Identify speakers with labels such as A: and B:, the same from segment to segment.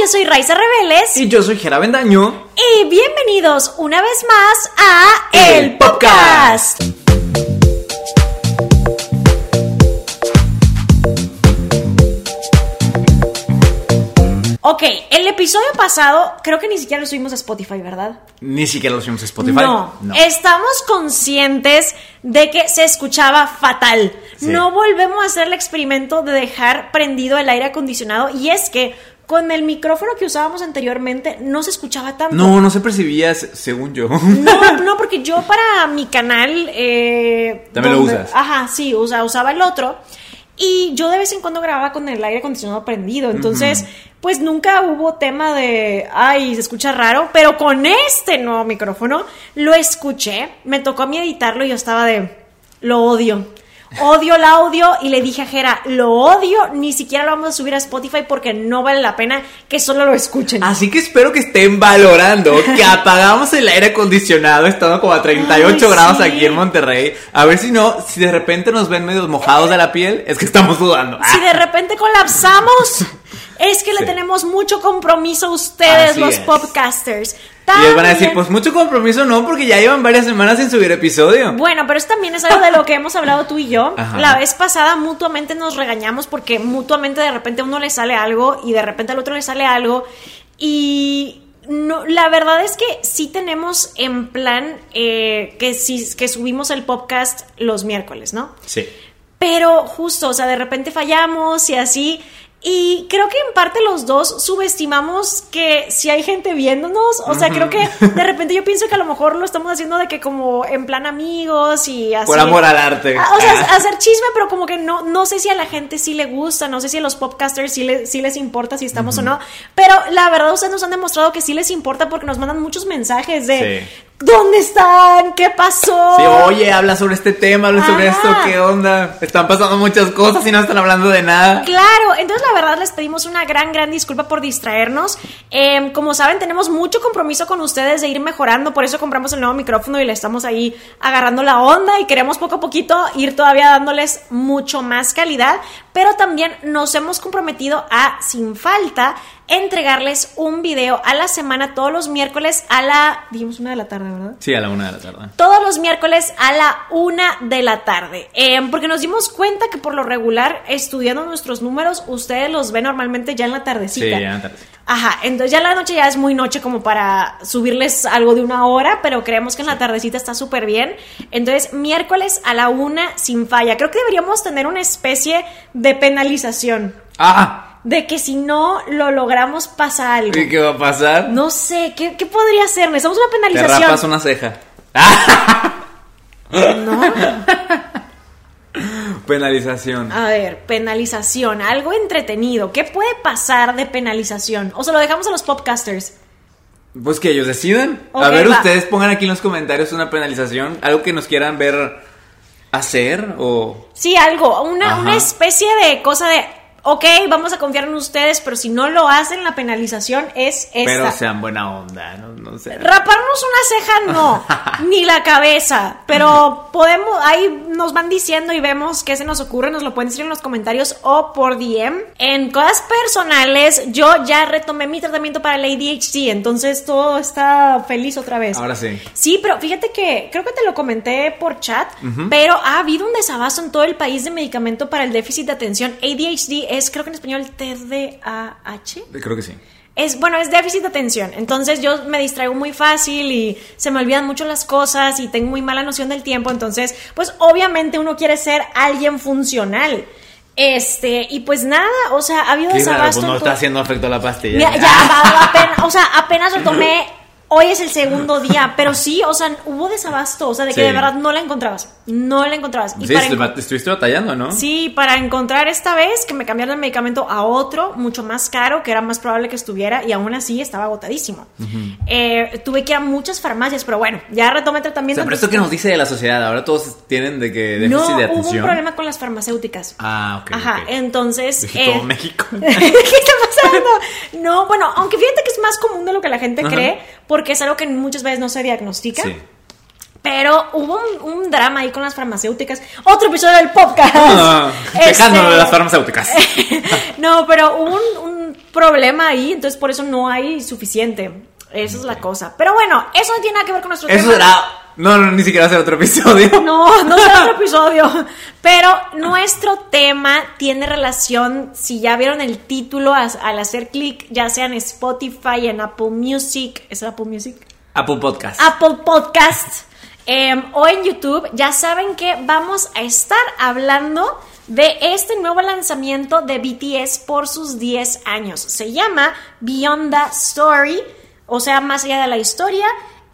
A: yo soy Raiza Rebeles.
B: Y yo soy Jera Bendaño.
A: Y bienvenidos una vez más a El, Podcast. Ok, el episodio pasado creo que ni siquiera lo subimos a Spotify, ¿verdad?
B: Ni siquiera lo subimos a Spotify.
A: No, estamos conscientes de que se escuchaba fatal.
B: Sí.
A: No volvemos a hacer el experimento de dejar prendido el aire acondicionado y es que con el micrófono que usábamos anteriormente no se escuchaba tanto.
B: No, no se percibía, se- según yo.
A: No, no, porque yo para mi canal... Eh,
B: También lo usas.
A: Ajá, sí, usa- usaba el otro. Y yo de vez en cuando grababa con el aire acondicionado prendido. Entonces, pues nunca hubo tema de, ay, se escucha raro. Pero con este nuevo micrófono lo escuché. Me tocó a mí editarlo y yo estaba de, lo odio. Odio el audio y le dije a Jera, lo odio, ni siquiera lo vamos a subir a Spotify porque no vale la pena que solo lo escuchen.
B: Así que espero que estén valorando que apagamos el aire acondicionado estando como a 38
A: Ay,
B: grados
A: sí.
B: aquí en Monterrey. A ver si no, si de repente nos ven medio mojados de la piel, es que estamos sudando.
A: Si de repente colapsamos, es que le
B: Sí.
A: tenemos mucho compromiso a ustedes,
B: Así
A: los
B: es.
A: podcasters.
B: Y les van a decir, pues mucho compromiso no, porque ya llevan varias semanas sin subir episodio.
A: Bueno, pero eso también es algo de lo que hemos hablado tú y yo.
B: Ajá.
A: La vez pasada mutuamente nos regañamos porque mutuamente de repente a uno le sale algo y de repente al otro le sale algo. Y no, la verdad es que sí tenemos en plan eh, que, sí, que subimos el podcast los miércoles, ¿no?
B: Sí.
A: Pero justo, o sea, de repente fallamos y así. Y creo que en parte los dos subestimamos que si hay gente viéndonos. O sea, creo que de repente yo pienso que a lo mejor lo estamos haciendo de que como en plan amigos y así.
B: Por amor al arte.
A: Ah, O sea, hacer chisme, pero como que no, no sé si a la gente sí le gusta, no sé si a los podcasters sí, le- sí les importa si estamos o no. Pero la verdad, ustedes nos han demostrado que sí les importa porque nos mandan muchos mensajes de
B: Sí.
A: ¿Dónde están? ¿Qué pasó?
B: Sí, oye, habla sobre este tema, habla sobre
A: Ajá.
B: esto, ¿qué onda? Están pasando muchas cosas y no están hablando de nada.
A: Claro, entonces la verdad les pedimos una gran, gran disculpa por distraernos. Eh, como saben, tenemos mucho compromiso con ustedes de ir mejorando, por eso compramos el nuevo micrófono y le estamos ahí agarrando la onda y queremos poco a poquito ir todavía dándoles mucho más calidad, pero también nos hemos comprometido a, sin falta, entregarles un video a la semana todos los miércoles a la, dijimos una de la tarde, ¿verdad?
B: Sí, a la una de la tarde.
A: todos los miércoles a la una de la tarde. Eh, porque nos dimos cuenta que por lo regular, estudiando nuestros números, ustedes los ven normalmente ya en la tardecita.
B: Sí, ya en la tarde.
A: Ajá, entonces ya la noche ya es muy noche como para subirles algo de una hora, pero creemos que en la tardecita está súper bien. Entonces, miércoles a la una sin falla. Creo que deberíamos tener una especie de penalización.
B: ¡Ah!
A: De que si no lo logramos pasa algo.
B: ¿Y qué va a pasar?
A: No sé, ¿qué, qué podría ser? Necesitamos una
B: Te
A: penalización.
B: rapas una ceja.
A: No.
B: Penalización.
A: A ver, penalización, algo entretenido. ¿Qué puede pasar de penalización? O se lo dejamos a los podcasters.
B: Pues que ellos decidan. A ver,
A: va.
B: ustedes pongan aquí en los comentarios una penalización, algo que nos quieran ver hacer o...
A: Sí, algo, una, una especie de cosa de, ok, vamos a confiar en ustedes, pero si no lo hacen, la penalización es esta.
B: Pero sean buena onda, no, no sé.
A: Raparnos una ceja no, ni la cabeza, pero podemos, ahí nos van diciendo y vemos qué se nos ocurre, nos lo pueden decir en los comentarios o por DM. En cosas personales, yo ya retomé mi tratamiento para el ADHD, entonces todo está feliz otra vez.
B: Ahora sí.
A: Sí, pero fíjate que creo que te lo comenté por chat, pero ha habido un desabasto en todo el país de medicamento para el déficit de atención. ADHD es, creo que en español, TDAH.
B: Creo que sí.
A: Es, bueno, es déficit de atención. Entonces yo me distraigo muy fácil y se me olvidan mucho las cosas y tengo muy mala noción del tiempo. Entonces, pues obviamente uno quiere ser alguien funcional. Este, y pues nada, o sea, ha habido
B: raro,
A: desabasto.
B: pues no está haciendo efecto la pastilla.
A: Ya, va- va apenas, o sea, apenas retomé. Hoy es el segundo día, pero sí, o sea, hubo desabasto, o sea, de que
B: Sí.
A: de verdad no la encontrabas, no la encontrabas. Y
B: Sí,
A: para enco-
B: estuviste batallando, ¿no?
A: Sí, para encontrar esta vez que me cambiaron el medicamento a otro, mucho más caro, que era más probable que estuviera, y aún así estaba agotadísimo. Eh, tuve que ir a muchas farmacias, pero bueno, ya retomé
B: O
A: tratamiento.
B: sea, pero esto que nos dice de la sociedad, ahora todos tienen de que déficit
A: no,
B: de
A: hubo un problema con las farmacéuticas.
B: Ah, ok.
A: Ajá,
B: ok.
A: entonces... Eh,
B: todo México.
A: ¿Qué está pasando? No, bueno, aunque fíjate que es más común de lo que la gente cree, porque es algo que muchas veces no se diagnostica.
B: Sí.
A: Pero hubo un, un drama ahí con las farmacéuticas. Otro episodio del podcast.
B: Ah,
A: Este-
B: de las farmacéuticas.
A: no, pero hubo un, un problema ahí, entonces por eso no hay suficiente. Esa es la cosa. Pero bueno, eso no tiene nada que ver con nuestro
B: Eso
A: tema.
B: No, no, ni siquiera hacer otro episodio.
A: No, no será otro episodio. Pero nuestro tema tiene relación, si ya vieron el título al hacer clic, ya sea en Spotify, en Apple Music, ¿es Apple Music?
B: Apple Podcast.
A: Apple Podcast em, o en YouTube, ya saben que vamos a estar hablando de este nuevo lanzamiento de BTS por sus 10 años. Se llama Beyond the Story, o sea, más allá de la historia.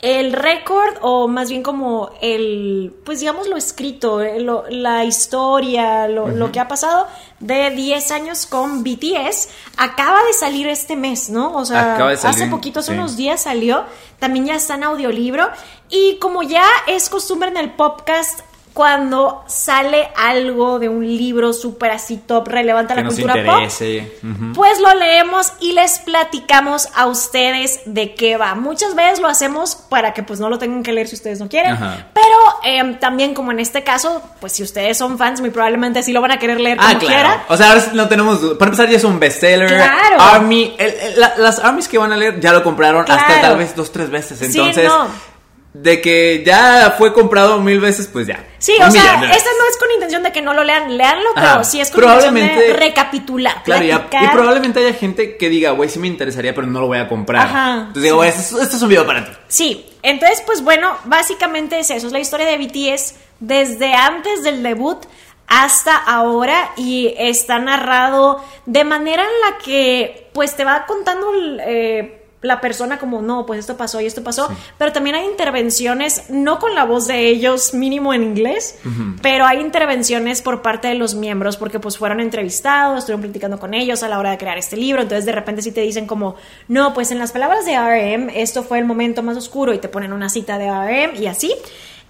A: El récord, o más bien como el, pues digamos lo escrito, eh, lo- la historia, lo, lo que ha pasado de 10 años con BTS, acaba de salir este mes, ¿no? O sea,
B: Acaba de salir,
A: hace poquito, hace
B: sí.
A: unos días salió, también ya está en audiolibro y como ya es costumbre en el podcast cuando sale algo de un libro súper así top relevante a la
B: nos
A: cultura pop.
B: Ujú.
A: pues lo leemos y les platicamos a ustedes de qué va. Muchas veces lo hacemos para que pues no lo tengan que leer si ustedes no quieren,
B: Ajá.
A: pero em, también como en este caso, pues si ustedes son fans muy probablemente sí lo van a querer leer como
B: Ah, claro.
A: quiera.
B: O sea, ahora sí no tenemos. Para empezar, ya es un bestseller.
A: Claro.
B: Army. el- el- la- las armies que van a leer ya lo compraron hasta tal vez dos, tres veces.
A: Sí,
B: Entonces,
A: no.
B: De que ya fue comprado mil veces, pues ya.
A: Sí, o sea, esta no es con intención de que no lo lean, leanlo, pero
B: Ajá.
A: sí es con intención de
B: Probablemente-
A: recapitular,
B: Claro, y, probablemente haya gente que diga, güey, sí me interesaría, pero no lo voy a comprar.
A: Ajá,
B: Entonces digo, güey, este, es- este es un video para ti.
A: Sí, entonces pues bueno, básicamente es eso, es la historia de BTS desde antes del debut hasta ahora y está narrado de manera en la que pues te va contando eh, la persona como no, pues esto pasó y esto pasó, pero también hay intervenciones, no con la voz de ellos, mínimo en inglés, pero hay intervenciones por parte de los miembros porque pues fueron entrevistados, estuvieron platicando con ellos a la hora de crear este libro, entonces de repente sí te dicen como, no, pues en las palabras de RM, esto fue el momento más oscuro y te ponen una cita de RM y así.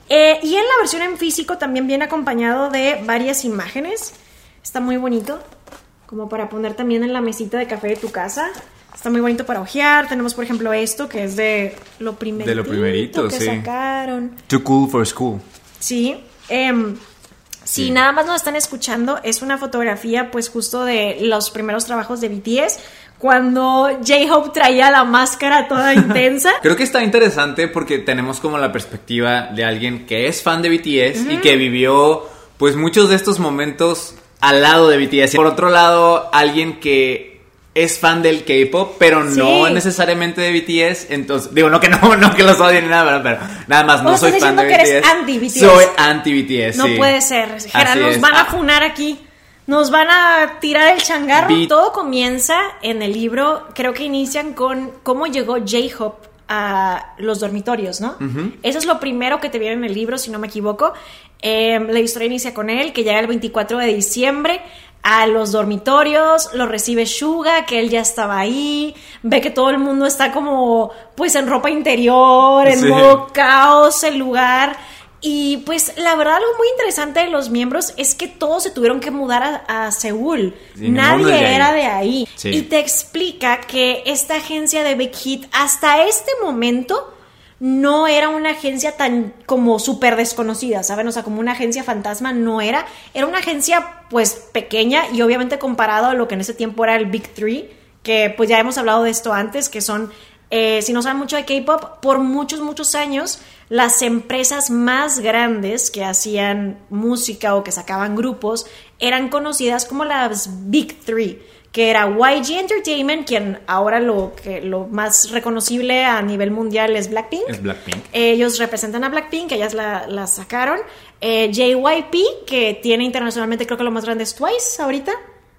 A: Eh, y en la versión en físico también viene acompañado de varias imágenes, está muy bonito, como para poner también en la mesita de café de tu casa. Está muy bonito para ojear. Tenemos, por ejemplo, esto que es de lo primerito,
B: De lo primerito,
A: que
B: sí.
A: sacaron.
B: Too cool for school.
A: Sí. em, si
B: Sí.
A: nada más nos están escuchando, es una fotografía, pues, justo de los primeros trabajos de BTS. Cuando J-Hope traía la máscara toda intensa.
B: Creo que está interesante porque tenemos como la perspectiva de alguien que es fan de BTS y que vivió pues muchos de estos momentos al lado de BTS. Por otro lado, alguien que es fan del K-pop, pero no necesariamente de BTS. Entonces, digo, no que no, no que los odien ni nada, pero nada más no soy fan de
A: que eres
B: BTS.
A: anti-BTS.
B: Soy anti-BTS.
A: No
B: sí.
A: puede ser. Nos
B: es.
A: van a
B: Ah.
A: funar aquí. Nos van a tirar el changarro. Todo comienza en el libro, creo que inician con cómo llegó J-Hope a los dormitorios, ¿no? Eso es lo primero que te viene en el libro, si no me equivoco. Eh, la historia inicia con él, que llega el 24 de diciembre a los dormitorios, lo recibe Suga, que él ya estaba ahí, ve que todo el mundo está como pues en ropa interior, en
B: Sí.
A: modo caos el lugar. Y pues la verdad algo muy interesante de los miembros es que todos se tuvieron que mudar a, a Seúl.
B: Sí,
A: Nadie
B: de
A: era de ahí.
B: Sí.
A: Y te explica que esta agencia de Big Hit hasta este momento no era una agencia tan como súper desconocida, ¿saben? O sea, como una agencia fantasma no era. Era una agencia pues pequeña y obviamente comparado a lo que en ese tiempo era el Big Three, que pues ya hemos hablado de esto antes, que son, eh, si no saben mucho de K-Pop, por muchos, muchos años las empresas más grandes que hacían música o que sacaban grupos eran conocidas como las Big Three que era YG Entertainment, quien ahora lo, que, lo más reconocible a nivel mundial es Blackpink.
B: Es Blackpink.
A: Ellos representan a Blackpink, ellas la, la sacaron. Eh, JYP, que tiene internacionalmente creo que lo más grande es Twice ahorita.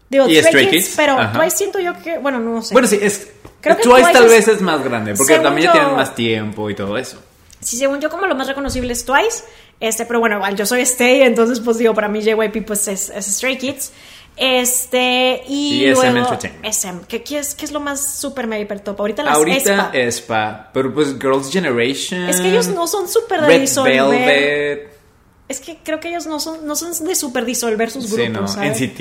A: Digo,
B: Y
A: Stray
B: Stray
A: Kids,
B: Kids,
A: pero
B: ajá.
A: Twice siento yo que, bueno, no sé.
B: Bueno, sí, es.
A: Creo que
B: Twice
A: Twice
B: tal
A: es-
B: vez es más grande, porque también ya
A: yo-
B: tienen más tiempo y todo eso.
A: Sí, según yo, como lo más reconocible es Twice. Este, pero bueno, yo soy Stay, entonces pues digo, para mí JYP pues es, es Stray Kids. Este, y,
B: Y SM
A: luego
B: Entertainment.
A: SM, ¿qué, qué es, qué es lo más super mega hiper top? Ahorita las
B: Ahorita
A: ESPA.
B: Espa, pero pues Girls' Generation.
A: Es que ellos no son súper de
B: Red
A: disolver.
B: Velvet.
A: Es que creo que ellos no son, no son de super disolver sus
B: Sí,
A: grupos,
B: no.
A: ¿sabes?
B: NCT.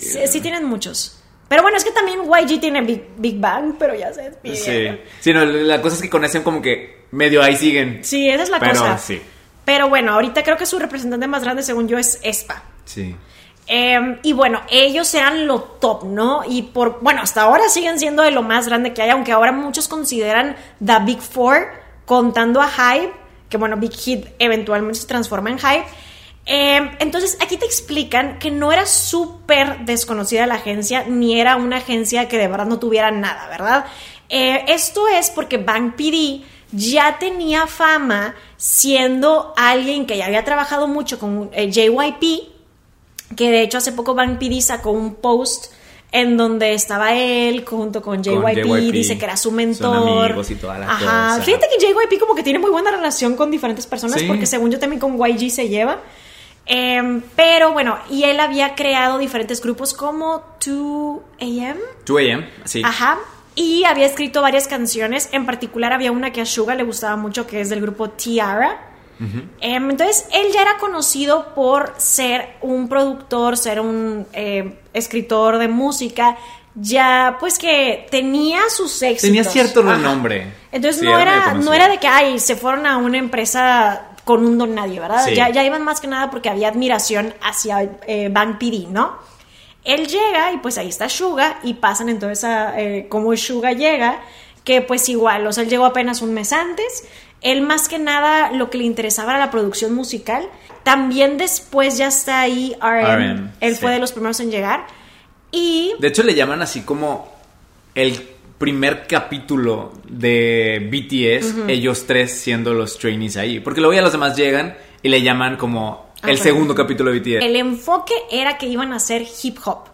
A: Sí, sí tienen muchos. Pero bueno, es que también YG tiene Big, Big Bang, pero ya se
B: Sí.
A: despidieron.
B: Sí, no, la cosa es que con SM como que medio ahí siguen.
A: Sí, esa es la
B: Pero
A: cosa.
B: sí.
A: Pero bueno, ahorita creo que su representante más grande, según yo, es ESPA.
B: Sí.
A: Em, y bueno, ellos eran lo top, ¿no? Y por, bueno, hasta ahora siguen siendo de lo más grande que hay, aunque ahora muchos consideran The Big Four, contando a Hype, que bueno, Big Hit eventualmente se transforma en Hype. Em, entonces, aquí te explican que no era súper desconocida la agencia, ni era una agencia que de verdad no tuviera nada, ¿verdad? Eh, esto es porque Bank PD ya tenía fama siendo alguien que ya había trabajado mucho con eh, JYP, que de hecho hace poco Bank PD sacó un post en donde estaba él junto con JYP, dice que era su mentor.
B: amigos y
A: Ajá. Fíjate que JYP como que tiene muy buena relación con diferentes personas porque según yo también con YG se lleva. Em, pero bueno, y él había creado diferentes grupos como 2AM.
B: 2AM, sí.
A: Ajá. Y había escrito varias canciones. En particular había una que a Suga le gustaba mucho, que es del grupo Tiara. Em, entonces, él ya era conocido por ser un productor, ser un eh, escritor de música, ya pues que tenía sus éxitos.
B: Tenía cierto renombre.
A: Entonces no, era, no era de que, ay, se fueron a una empresa con un don nadie, ¿verdad? Ya, ya iban más que nada porque había admiración hacia eh, Van PD, ¿no? Él llega y pues ahí está Suga y pasan entonces a eh, cómo Suga llega, que pues igual, o sea, él llegó apenas un mes antes, él más que nada lo que le interesaba era la producción musical. También después ya está ahí RM. él fue de los primeros en llegar. Y...
B: De hecho le llaman así como el primer capítulo de BTS, ellos tres siendo los trainees ahí. Porque luego ya los demás llegan y le llaman como ah, el segundo capítulo de BTS.
A: El enfoque era que iban a hacer hip hop.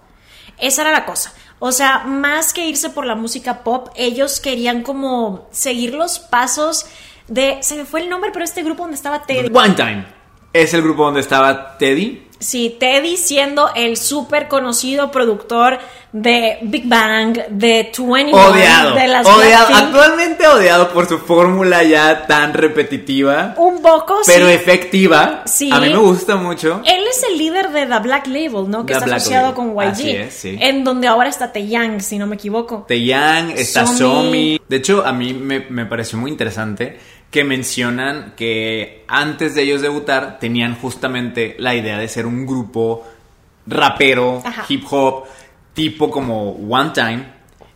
A: Esa era la cosa. O sea, más que irse por la música pop, ellos querían como seguir los pasos de, se me fue el nombre, pero este grupo donde estaba Teddy.
B: One Time. Es el grupo donde estaba Teddy.
A: Sí, Teddy siendo el súper conocido productor de Big Bang, de 21,
B: odiado,
A: de las
B: odiado, actualmente odiado por su fórmula ya tan repetitiva.
A: Un poco,
B: pero efectiva. Sí. A mí me gusta mucho.
A: Él es el líder de The Black Label, ¿no? Que está asociado con YG. Así es, sí. En donde ahora está Taeyang, si no me equivoco.
B: Taeyang, está Somi. De hecho, a mí me, me pareció muy interesante que mencionan que antes de ellos debutar tenían justamente la idea de ser un grupo rapero, hip hop, tipo como One Time,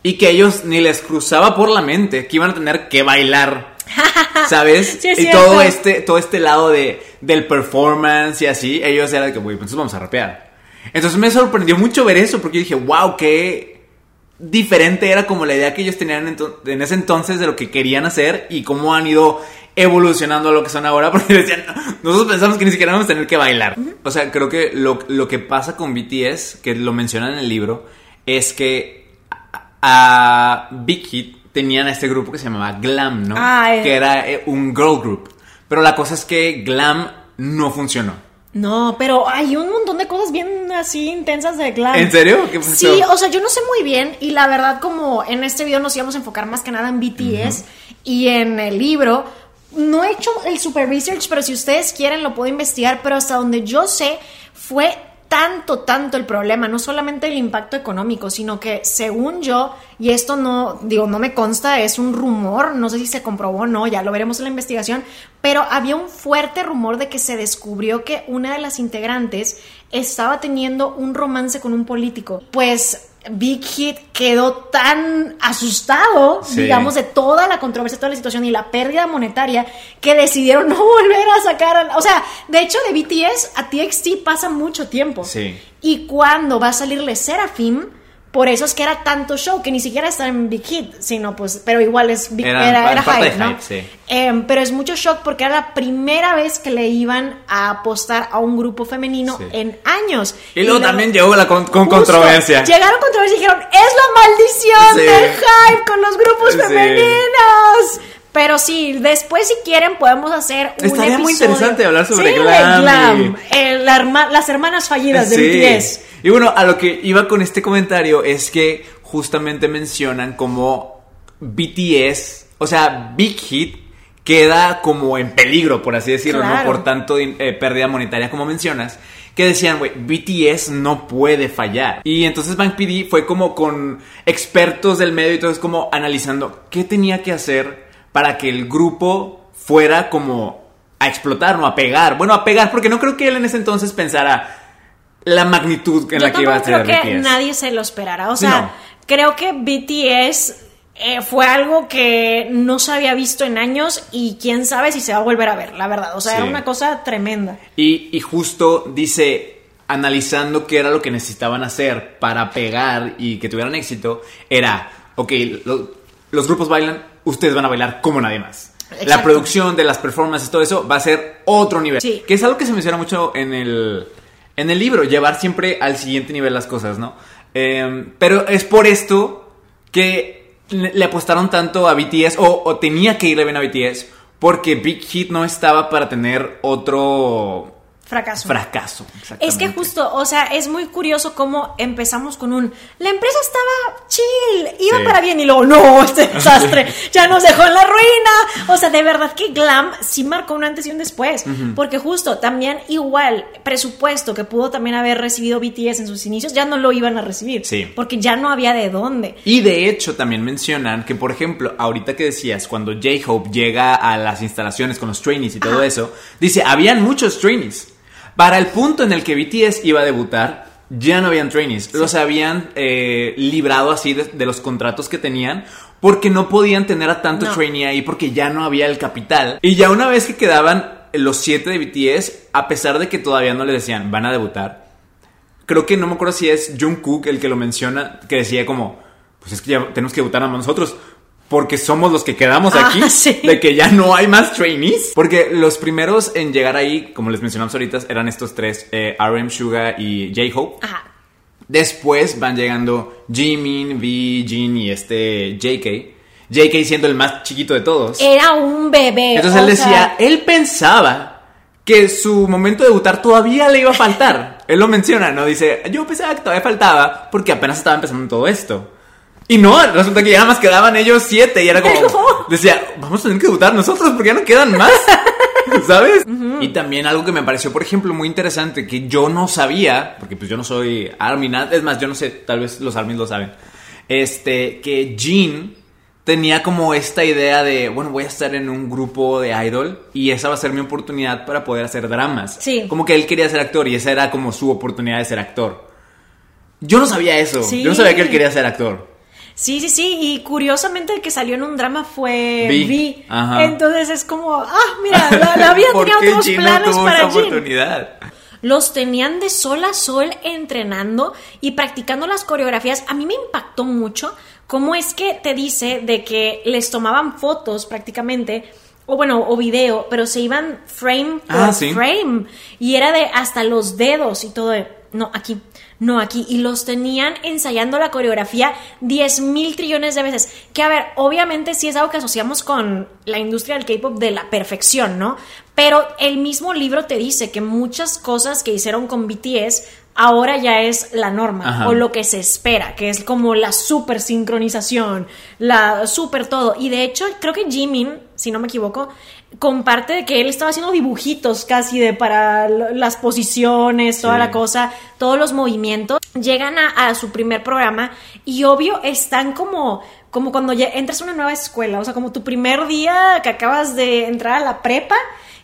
B: y que ellos ni les cruzaba por la mente que iban a tener que bailar. ¿Sabes? y todo este, todo este lado de, del performance y así, ellos eran de que, güey, pues vamos a rapear. Entonces me sorprendió mucho ver eso, porque yo dije, wow, qué diferente era como la idea que ellos tenían en, ese entonces de lo que querían hacer y cómo han ido evolucionando a lo que son ahora, porque decían, nosotros pensamos que ni siquiera vamos a tener que bailar. O sea, creo que lo, que pasa con BTS, que lo mencionan en el libro, es que a, Big Hit tenían a este grupo que se llamaba Glam, ¿no?
A: Ah,
B: que era eh, un girl group. Pero la cosa es que Glam no funcionó.
A: No, pero hay un montón de cosas bien así intensas de glam.
B: ¿En serio? ¿Qué
A: Sí, o sea, yo no sé muy bien y la verdad como en este video nos íbamos a enfocar más que nada en BTS y en el libro, no he hecho el super research, pero si ustedes quieren lo puedo investigar, pero hasta donde yo sé fue tanto, tanto el problema, no solamente el impacto económico, sino que según yo, y esto no, digo, no me consta, es un rumor, no sé si se comprobó o no, ya lo veremos en la investigación, pero había un fuerte rumor de que se descubrió que una de las integrantes estaba teniendo un romance con un político. Pues Big Hit quedó tan asustado, digamos, de toda la controversia, toda la situación y la pérdida monetaria que decidieron no volver a sacar. O sea, de hecho, de BTS a TXT pasa mucho tiempo.
B: Sí.
A: Y cuando va a salirle Seraphim por eso es que era tanto show que ni siquiera está en Big Hit, sino pues, pero igual es Big, era, era, hype, ¿no? Em, pero es mucho shock porque era la primera vez que le iban a apostar a un grupo femenino en años.
B: Y luego también llegó la con, controversia.
A: Llegaron controversia y dijeron, es la maldición del hype con los grupos femeninos. Pero sí, después si quieren podemos hacer un
B: Estaría muy interesante hablar sobre
A: sí,
B: glam.
A: las hermanas fallidas de BTS.
B: Y bueno, a lo que iba con este comentario es que justamente mencionan como BTS, o sea, Big Hit queda como en peligro, por así decirlo, ¿no? Por tanto eh, pérdida monetaria como mencionas. Que decían, güey, BTS no puede fallar. Y entonces Bank PD fue como con expertos del medio y todo es como analizando qué tenía que hacer para que el grupo fuera como a explotar, no a pegar. Bueno, a pegar, porque no creo que él en ese entonces pensara, la magnitud en
A: Yo
B: la que iba a ser
A: creo que
B: BTS.
A: nadie se lo esperara. O sea,
B: No.
A: creo que BTS eh, fue algo que no se había visto en años y quién sabe si se va a volver a ver, la verdad. O sea,
B: Sí.
A: era una cosa tremenda.
B: Y, y justo dice, analizando qué era lo que necesitaban hacer para pegar y que tuvieran éxito, era, ok, lo- los grupos bailan, ustedes van a bailar como nadie más. La producción de las performances, todo eso va a ser otro nivel.
A: Sí.
B: Que es algo que se menciona mucho en el, en el libro, llevar siempre al siguiente nivel las cosas, ¿no? Eh, pero es por esto que le, le apostaron tanto a BTS, o, o tenía que irle bien a BTS, porque Big Hit no estaba para tener otro
A: Fracaso.
B: fracaso.
A: Es que justo, o sea, es muy curioso cómo empezamos con un. La empresa estaba chill, iba
B: Sí.
A: para bien y luego, no, este desastre, ya nos dejó en la ruina. O sea, de verdad que Glam sí marcó un antes y un después. Porque justo, también igual, presupuesto que pudo también haber recibido BTS en sus inicios, ya no lo iban a recibir.
B: Sí.
A: Porque ya no había de dónde.
B: Y de hecho también mencionan que, por ejemplo, ahorita que decías, cuando J-Hope llega a las instalaciones con los trainees y todo
A: Ajá.
B: eso, dice, habían muchos trainees. Para el punto en el que BTS iba a debutar, ya no habían trainees. Los habían eh, librado así de, de los contratos que tenían porque no podían tener a tanto
A: No.
B: trainee ahí porque ya no había el capital. Y ya una vez que quedaban los siete de BTS, a pesar de que todavía no le decían, van a debutar, creo que no me acuerdo si es Jungkook el que lo menciona, que decía como, pues es que ya tenemos que debutar a nosotros. Porque somos los que quedamos
A: Ah,
B: aquí.
A: sí.
B: De que ya no hay más trainees. Porque los primeros en llegar ahí, como les mencionamos ahorita, eran estos tres: eh, RM, Suga y J-Hope.
A: Ajá.
B: Después van llegando Jimin, V, Jin y este JK. JK siendo el más chiquito de todos.
A: Era un bebé.
B: Entonces él decía,
A: sea,
B: él pensaba que su momento de debutar todavía le iba a faltar. él lo menciona, ¿no? Dice, yo pensaba que todavía faltaba porque apenas estaba empezando todo esto. Y no, resulta que ya nada más quedaban ellos siete y era como,
A: No.
B: decía, vamos a tener que debutar nosotros porque ya no quedan más. ¿Sabes? Y también algo que me pareció, por ejemplo, muy interesante, que yo no sabía, porque pues yo no soy Armin, es más, yo no sé, tal vez los Armin lo saben, este, que Jean tenía como esta idea de, bueno, voy a estar en un grupo de idol y esa va a ser mi oportunidad para poder hacer dramas.
A: Sí.
B: Como que él quería ser actor y esa era como su oportunidad de ser actor. Yo no sabía eso.
A: Sí.
B: Yo no sabía que él quería ser actor.
A: Sí, sí, sí, y curiosamente el que salió en un drama fue
B: Vi.
A: Vi.
B: Ajá.
A: Entonces es como, ah, mira, la, la vida
B: ¿Por
A: tenía otros planes
B: tuvo
A: para
B: esa
A: Jin.
B: oportunidad?
A: Los tenían de sol a sol entrenando y practicando las coreografías. A mí me impactó mucho cómo es que te dice de que les tomaban fotos prácticamente, o bueno, o video, pero se iban frame por
B: Ah, sí.
A: frame. Y era de hasta los dedos y todo. de, no, aquí, no aquí. Y los tenían ensayando la coreografía 10 mil trillones de veces. Que a ver, obviamente sí es algo que asociamos con la industria del K-pop de la perfección, ¿no? Pero el mismo libro te dice que muchas cosas que hicieron con BTS ahora ya es la norma
B: Ajá.
A: o lo que se espera, que es como la super sincronización, la super todo. Y de hecho, creo que Jimin, si no me equivoco, comparte de que él estaba haciendo dibujitos casi de para las posiciones, toda
B: Sí.
A: la cosa, todos los movimientos. Llegan a, a su primer programa y obvio están como como cuando ya entras a una nueva escuela, o sea, como tu primer día que acabas de entrar a la prepa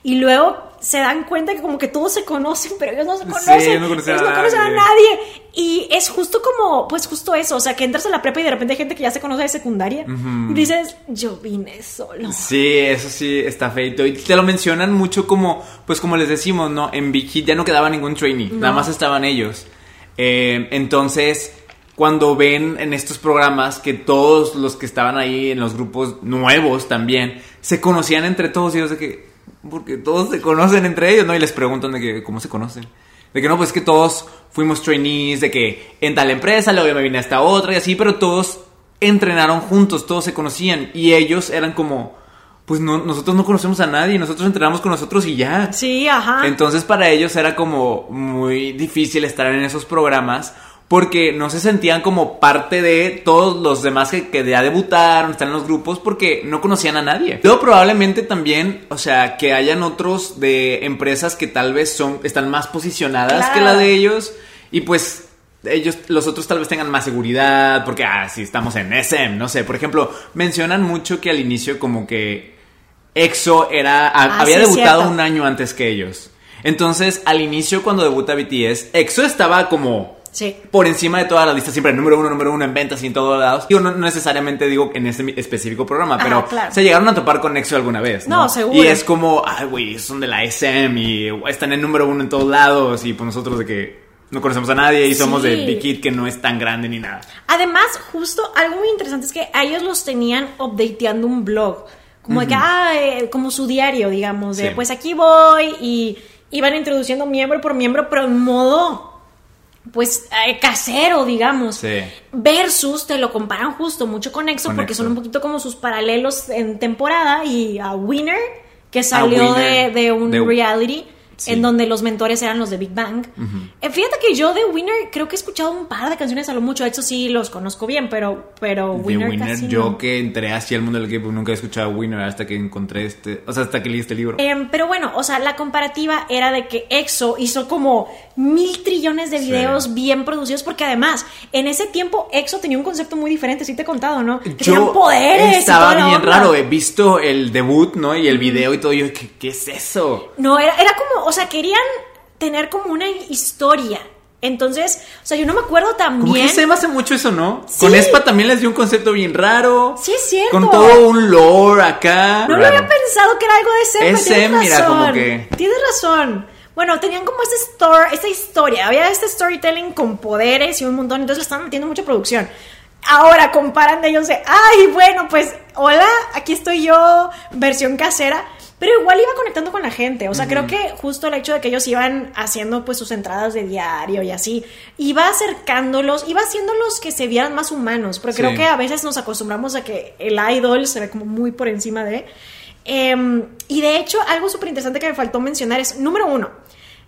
A: y luego se dan cuenta que como que todos se conocen, pero ellos no se
B: Sí,
A: conocen,
B: no conocen
A: ellos no conocen a
B: nadie.
A: Y es justo como, pues justo eso, o sea, que entras a la prepa y de repente hay gente que ya se conoce de secundaria y dices, yo vine solo.
B: Sí, eso sí está feito. Y te lo mencionan mucho como, pues como les decimos, ¿no? En Hit ya no quedaba ningún trainee, nada más estaban ellos. Eh, entonces, cuando ven en estos programas que todos los que estaban ahí en los grupos nuevos también se conocían entre todos y ellos de que, porque todos se conocen entre ellos, ¿no? Y les preguntan de que, ¿cómo se conocen? De que no, pues que todos fuimos trainees, de que en tal empresa, luego yo me vine a esta otra y así, pero todos entrenaron juntos, todos se conocían y ellos eran como, pues no, nosotros no conocemos a nadie, nosotros entrenamos con nosotros y ya.
A: Sí, ajá.
B: Entonces para ellos era como muy difícil estar en esos programas porque no se sentían como parte de todos los demás que, que ya debutaron, están en los grupos porque no conocían a nadie. Luego probablemente también, o sea, que hayan otros de empresas que tal vez son están más posicionadas que la de ellos y pues ellos, los otros tal vez tengan más seguridad, porque, ah, sí, estamos en SM, no sé. Por ejemplo, mencionan mucho que al inicio como que EXO era, a-
A: Ah,
B: había
A: sí,
B: debutado
A: cierto.
B: un año antes que ellos. Entonces, al inicio, cuando debuta BTS, EXO estaba como
A: Sí.
B: por encima de todas las listas, siempre número uno, número uno en ventas y en todos lados. Yo no, necesariamente digo en este específico programa,
A: Ajá,
B: pero
A: claro.
B: se llegaron a topar con EXO alguna vez, ¿no?
A: No, seguro.
B: Y es como, ay, güey, son de la SM y están en número uno en todos lados y pues nosotros de que no conocemos a nadie y somos
A: Sí.
B: de Big Hit que no es tan grande ni nada.
A: Además, justo algo muy interesante es que a ellos los tenían updateando un blog. Como de que, ah, eh, como su diario, digamos, de
B: Sí.
A: pues aquí voy y iban introduciendo miembro por miembro, pero en modo, pues, eh, casero, digamos.
B: Sí.
A: Versus, te lo comparan justo mucho con EXO,
B: Con
A: porque son un poquito como sus paralelos en temporada y a Winner, que salió
B: Winner,
A: de, de un
B: de-
A: reality.
B: Sí.
A: En donde los mentores eran los de Big Bang. Eh, fíjate que yo de Winner creo que he escuchado un par de canciones a lo mucho. Eso sí los conozco bien, pero, pero
B: De
A: Winner,
B: Winner,
A: casi
B: yo
A: no.
B: que entré hacia el mundo del equipo nunca he escuchado Winner hasta que encontré este, o sea, hasta que leí este libro.
A: Em, pero bueno, o sea, la comparativa era de que EXO hizo como mil trillones de
B: Sí.
A: videos bien producidos, porque además, en ese tiempo EXO tenía un concepto muy diferente, sí te he contado, ¿no? Que
B: Yo
A: poderes.
B: estaba bien
A: onda.
B: raro, he visto el debut, ¿no? Y el video y todo, y yo, ¿qué, qué es eso?
A: No, era, era como, o sea, querían tener como una historia. Entonces, o sea, yo no me acuerdo tan
B: Como
A: bien.
B: que Sem hace mucho eso, ¿no?
A: Sí.
B: Con Espa también les dio un concepto bien raro.
A: Sí, es cierto.
B: Con todo un lore acá.
A: No lo había pensado que era algo de Sem.
B: Es Sem, mira,
A: razón.
B: como que-
A: Tienes razón. Bueno, tenían como esta, story, esta historia. Había este storytelling con poderes y un montón. Entonces le estaban metiendo mucha producción. Ahora comparan de ellos de, ay, bueno, pues, hola, aquí estoy yo, versión casera. Pero igual iba conectando con la gente. O sea, creo que justo el hecho de que ellos iban haciendo pues sus entradas de diario y así, iba acercándolos, iba haciéndolos que se vieran más humanos. Pero creo
B: Sí.
A: que a veces nos acostumbramos a que el idol se ve como muy por encima de. Em, y de hecho, algo súper interesante que me faltó mencionar es, número uno,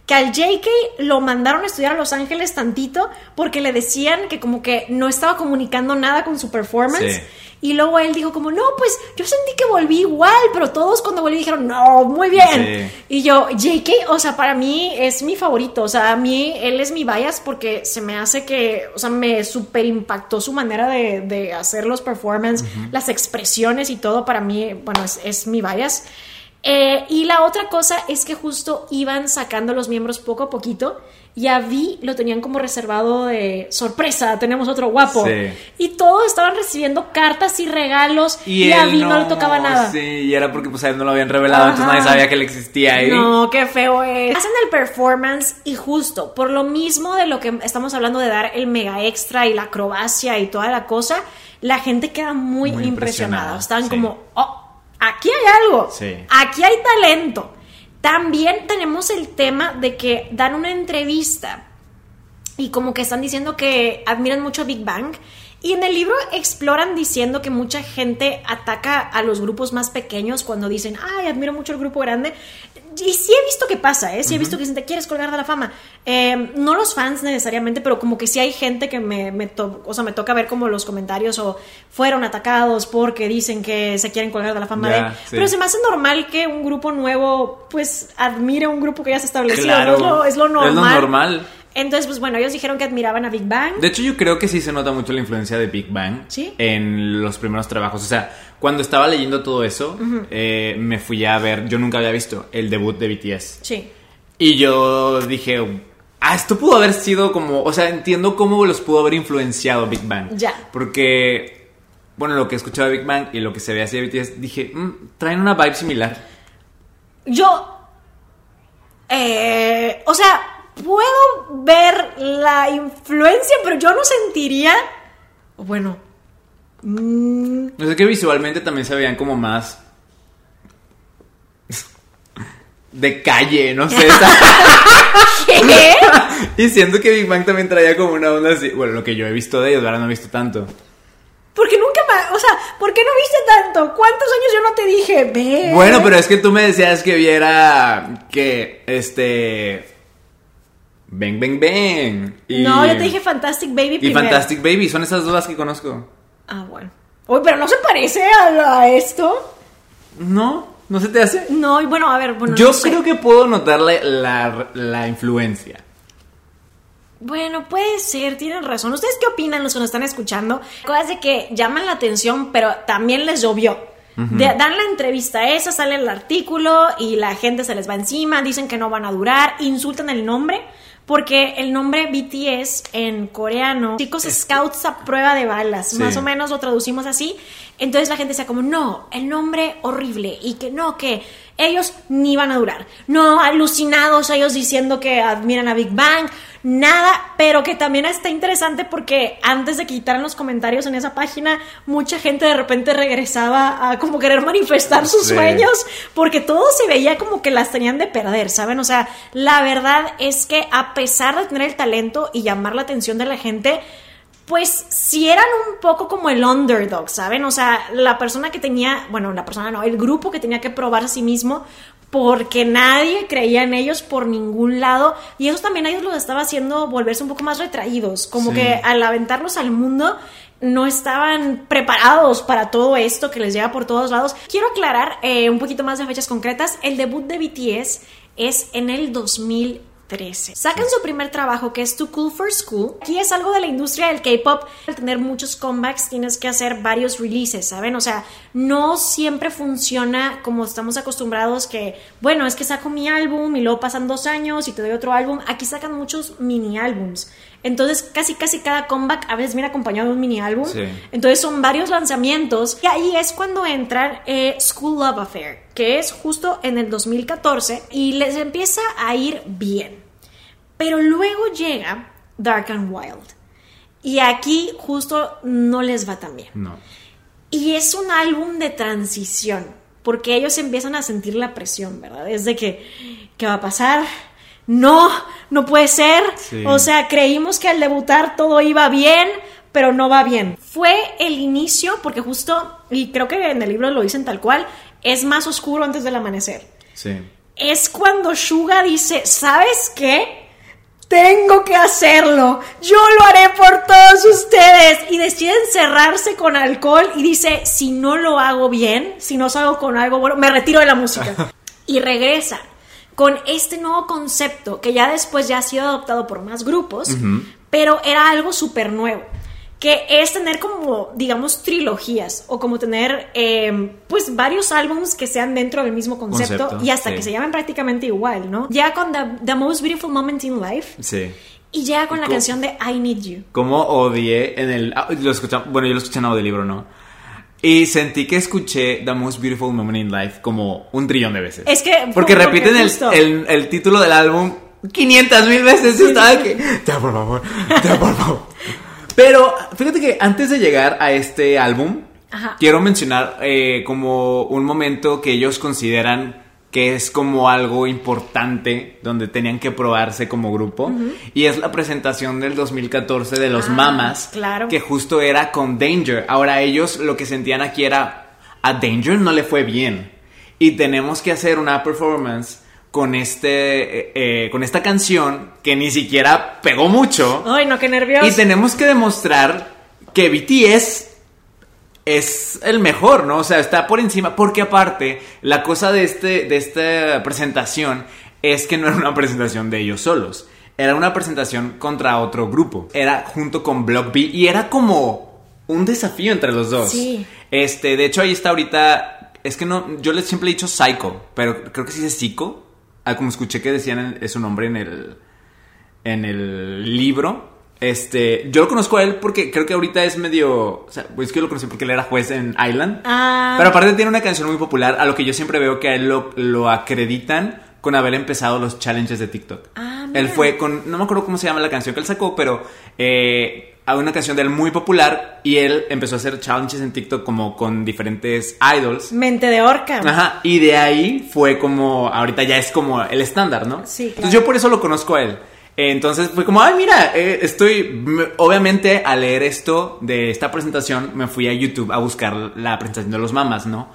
A: que al JK lo mandaron a estudiar a Los Ángeles tantito porque le decían que como que no estaba comunicando nada con su performance.
B: Sí.
A: Y luego él dijo como, no, pues yo sentí que volví igual, pero todos cuando volví dijeron, no, muy bien.
B: Sí.
A: Y yo, JK, o sea, para mí es mi favorito, o sea, a mí él es mi bias porque se me hace que, o sea, me super impactó su manera de, de hacer los performances, las expresiones y todo, para mí, bueno, es, es mi bias. Eh, y la otra cosa es que justo iban sacando los miembros poco a poquito y a Vi lo tenían como reservado de sorpresa, tenemos otro guapo.
B: Sí.
A: Y todos estaban recibiendo cartas y regalos y, a
B: él
A: Vi no, le tocaba nada.
B: Sí, y era porque pues a él no lo habían revelado, entonces
A: Ajá.
B: nadie sabía que él existía ahí.
A: No, qué feo es. Hacen el performance y justo por lo mismo de lo que estamos hablando de dar el mega extra y la acrobacia y toda la cosa, la gente queda muy,
B: Muy
A: impresionada.
B: impresionada,
A: Están
B: sí.
A: como, oh, aquí hay algo.
B: Sí.
A: Aquí hay talento. También tenemos el tema de que dan una entrevista y como que están diciendo que admiran mucho a Big Bang. Y en el libro exploran diciendo que mucha gente ataca a los grupos más pequeños cuando dicen, ay, admiro mucho el grupo grande. Y sí he visto que pasa, ¿eh? Sí he visto que dicen, te quieres colgar de la fama. Eh, no los fans necesariamente, pero como que sí hay gente que me, me, to- o sea, me toca ver como los comentarios o fueron atacados porque dicen que se quieren colgar de la fama
B: Ya,
A: de...
B: sí.
A: Pero se me hace normal que un grupo nuevo, pues, admire un grupo que ya se estableció.
B: Claro.
A: ¿no? Es, lo, es lo normal.
B: Es lo normal.
A: Entonces, pues bueno, ellos dijeron que admiraban a Big Bang.
B: De hecho, yo creo que sí se nota mucho la influencia de Big Bang
A: Sí.
B: en los primeros trabajos. O sea, cuando estaba leyendo todo eso, eh, me fui a ver, yo nunca había visto el debut de BTS.
A: Sí.
B: Y yo dije, ah, esto pudo haber sido como, o sea, entiendo cómo los pudo haber influenciado Big Bang.
A: Ya.
B: Porque, bueno, lo que he escuchado de Big Bang y lo que se ve así de BTS, dije, "Mm, traen una vibe similar.
A: Yo. eh, o sea, puedo ver la influencia, pero yo no sentiría. Bueno. mm,
B: No sé que visualmente también se veían como más... De calle, no sé.
A: ¿Qué?
B: y siento que Big Bang también traía como una onda así. Bueno, lo que yo he visto de ellos, ahora no he visto tanto.
A: Porque nunca me. O sea, ¿por qué no viste tanto? ¿Cuántos años yo no te dije? Ve.
B: Bueno, pero es que tú me decías que viera que este. Bang, bang, bang. Y,
A: No, yo te dije Fantastic Baby
B: Y
A: primero.
B: Fantastic Baby, son esas dos las que conozco.
A: Ah, bueno. Uy, pero no se parece a, a esto.
B: No, no se te hace.
A: No, y bueno, a ver, bueno.
B: Yo
A: no sé.
B: creo que puedo notarle la, la influencia.
A: Bueno, puede ser, tienen razón. ¿Ustedes qué opinan los que nos están escuchando? Cosas de que llaman la atención, pero también les llovió. De- dan la entrevista esa, sale el artículo y la gente se les va encima, dicen que no van a durar, insultan el nombre. Porque el nombre BTS en coreano, chicos scouts a prueba de balas,
B: Sí.
A: más o menos lo traducimos así. Entonces la gente decía como, no, el nombre horrible y que no, que ellos ni van a durar. No, alucinados ellos diciendo que admiran a Big Bang, nada, pero que también está interesante porque antes de que quitaran los comentarios en esa página, mucha gente de repente regresaba a como querer manifestar sus
B: Sí.
A: sueños porque todo se veía como que las tenían de perder, ¿saben? O sea, la verdad es que a pesar de tener el talento y llamar la atención de la gente, pues si eran un poco como el underdog, ¿saben? O sea, la persona que tenía, bueno, la persona no, el grupo que tenía que probar a sí mismo porque nadie creía en ellos por ningún lado y eso también a ellos los estaba haciendo volverse un poco más retraídos, como
B: Sí.
A: que al aventarlos al mundo no estaban preparados para todo esto que les llega por todos lados. Quiero aclarar eh, un poquito más de fechas concretas. El debut de BTS es en el 2013. Sacan su primer trabajo que es Too Cool for School. Aquí es algo de la industria del K-pop. Al tener muchos comebacks tienes que hacer varios releases, ¿saben? O sea, no siempre funciona como estamos acostumbrados que, bueno, es que saco mi álbum y luego pasan dos años y te doy otro álbum. Aquí sacan muchos mini álbums. Entonces, casi, casi cada comeback a veces viene acompañado de un mini álbum.
B: Sí.
A: Entonces, son varios lanzamientos. Y ahí es cuando entra eh, School Love Affair, que es justo en el 2014. Y les empieza a ir bien. Pero luego llega Dark and Wild. Y aquí justo no les va tan bien.
B: No.
A: Y es un álbum de transición, porque ellos empiezan a sentir la presión, ¿verdad? Es de que, ¿qué va a pasar? No, no puede ser.
B: Sí.
A: O sea, creímos que al debutar todo iba bien, pero no va bien. Fue el inicio, porque justo, y creo que en el libro lo dicen tal cual, es más oscuro antes del amanecer.
B: Sí.
A: Es cuando Suga dice, ¿sabes qué? Tengo que hacerlo. Yo lo haré por todos ustedes. Y decide encerrarse con alcohol y dice, si no lo hago bien, si no salgo con algo bueno, me retiro de la música. y regresa con este nuevo concepto que ya después ya ha sido adoptado por más grupos, pero era algo súper nuevo. Que es tener como, digamos, trilogías o como tener, eh, pues, varios álbumes que sean dentro del mismo concepto,
B: Concepto,
A: y hasta
B: sí.
A: que se llamen prácticamente igual, ¿no? Ya con The, The Most Beautiful Moment in Life
B: Sí.
A: y llega con la
B: ¿Cómo?
A: canción de I Need You.
B: Como odié en el. ah, lo escucha- bueno, yo lo escuché en audiolibro, ¿no? Y sentí que escuché The Most Beautiful Moment in Life como un trillón de veces.
A: Es que-
B: Porque
A: porque
B: repiten el, el, el título del álbum 500 mil veces. Yo estaba que. Ya, por favor. Ya, por favor. Pero fíjate que antes de llegar a este álbum,
A: Ajá.
B: quiero mencionar eh, como un momento que ellos consideran que es como algo importante donde tenían que probarse como grupo. Y es la presentación del 2014 de los
A: Ah,
B: Mamas
A: claro.
B: que justo era con Danger. Ahora ellos lo que sentían aquí era a Danger no le fue bien. Y tenemos que hacer una performance con este eh, eh, con esta canción que ni siquiera pegó mucho.
A: Ay, no, qué nervioso.
B: y tenemos que demostrar que BTS es el mejor, ¿no? O sea, está por encima. Porque aparte, la cosa de, este, de esta presentación es que no era una presentación de ellos solos. Era una presentación contra otro grupo. Era junto con Block B y era como un desafío entre los dos.
A: Sí.
B: Este, de hecho, ahí está ahorita. Es que no, yo les siempre he dicho Psycho, pero creo que sí es Psycho. Ah, como escuché que decían es su nombre en el, en el libro. Este, yo lo conozco a él porque creo que ahorita es medio, o sea, pues es que yo lo conocí porque él era juez en Island.
A: Ah.
B: Pero aparte tiene una canción muy popular, a lo que yo siempre veo que a él lo, lo acreditan con haber empezado los challenges de TikTok.
A: Ah, mira.
B: él fue con, no me acuerdo cómo se llama la canción que él sacó, pero eh, hay una canción de él muy popular y él empezó a hacer challenges en TikTok como con diferentes idols.
A: Mente de orca.
B: Ajá, y de ahí fue como, ahorita ya es como el estándar, ¿no?
A: Sí, claro.
B: Entonces yo por eso lo conozco a él. Entonces fue como, ay, mira, eh, estoy, me- obviamente al leer esto de esta presentación, me fui a YouTube a buscar la presentación de los mamás, ¿no?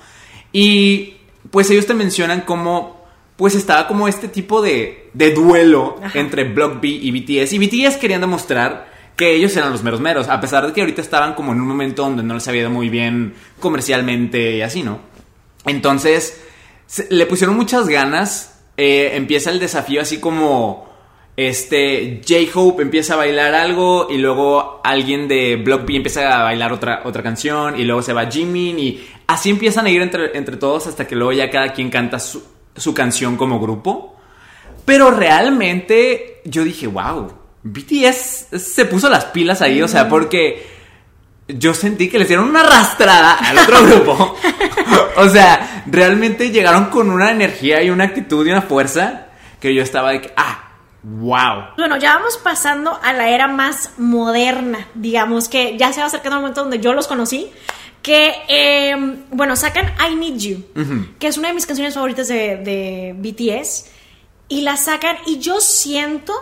B: Y pues ellos te mencionan como, pues estaba como este tipo de, de duelo
A: Ajá.
B: entre Block B y BTS. Y BTS querían demostrar que ellos eran los meros meros, a pesar de que ahorita estaban como en un momento donde no les había ido muy bien comercialmente y así, ¿no? Entonces, se- le pusieron muchas ganas. eh, empieza el desafío así como. Este. J-Hope empieza a bailar algo. Y luego alguien de Block B empieza a bailar otra, otra canción. Y luego se va Jimin. Y así empiezan a ir entre, entre todos hasta que luego ya cada quien canta su, su canción como grupo. Pero realmente yo dije, wow, BTS se puso las pilas ahí, o sea, porque yo sentí que les dieron una arrastrada al otro grupo. o sea, realmente llegaron con una energía y una actitud y una fuerza que yo estaba de que, ah, wow.
A: Bueno, ya vamos pasando a la era más moderna, digamos que ya se va acercando el momento donde yo los conocí. Que, eh, bueno, sacan I Need You, que es una de mis canciones favoritas de, de BTS, y la sacan, y yo siento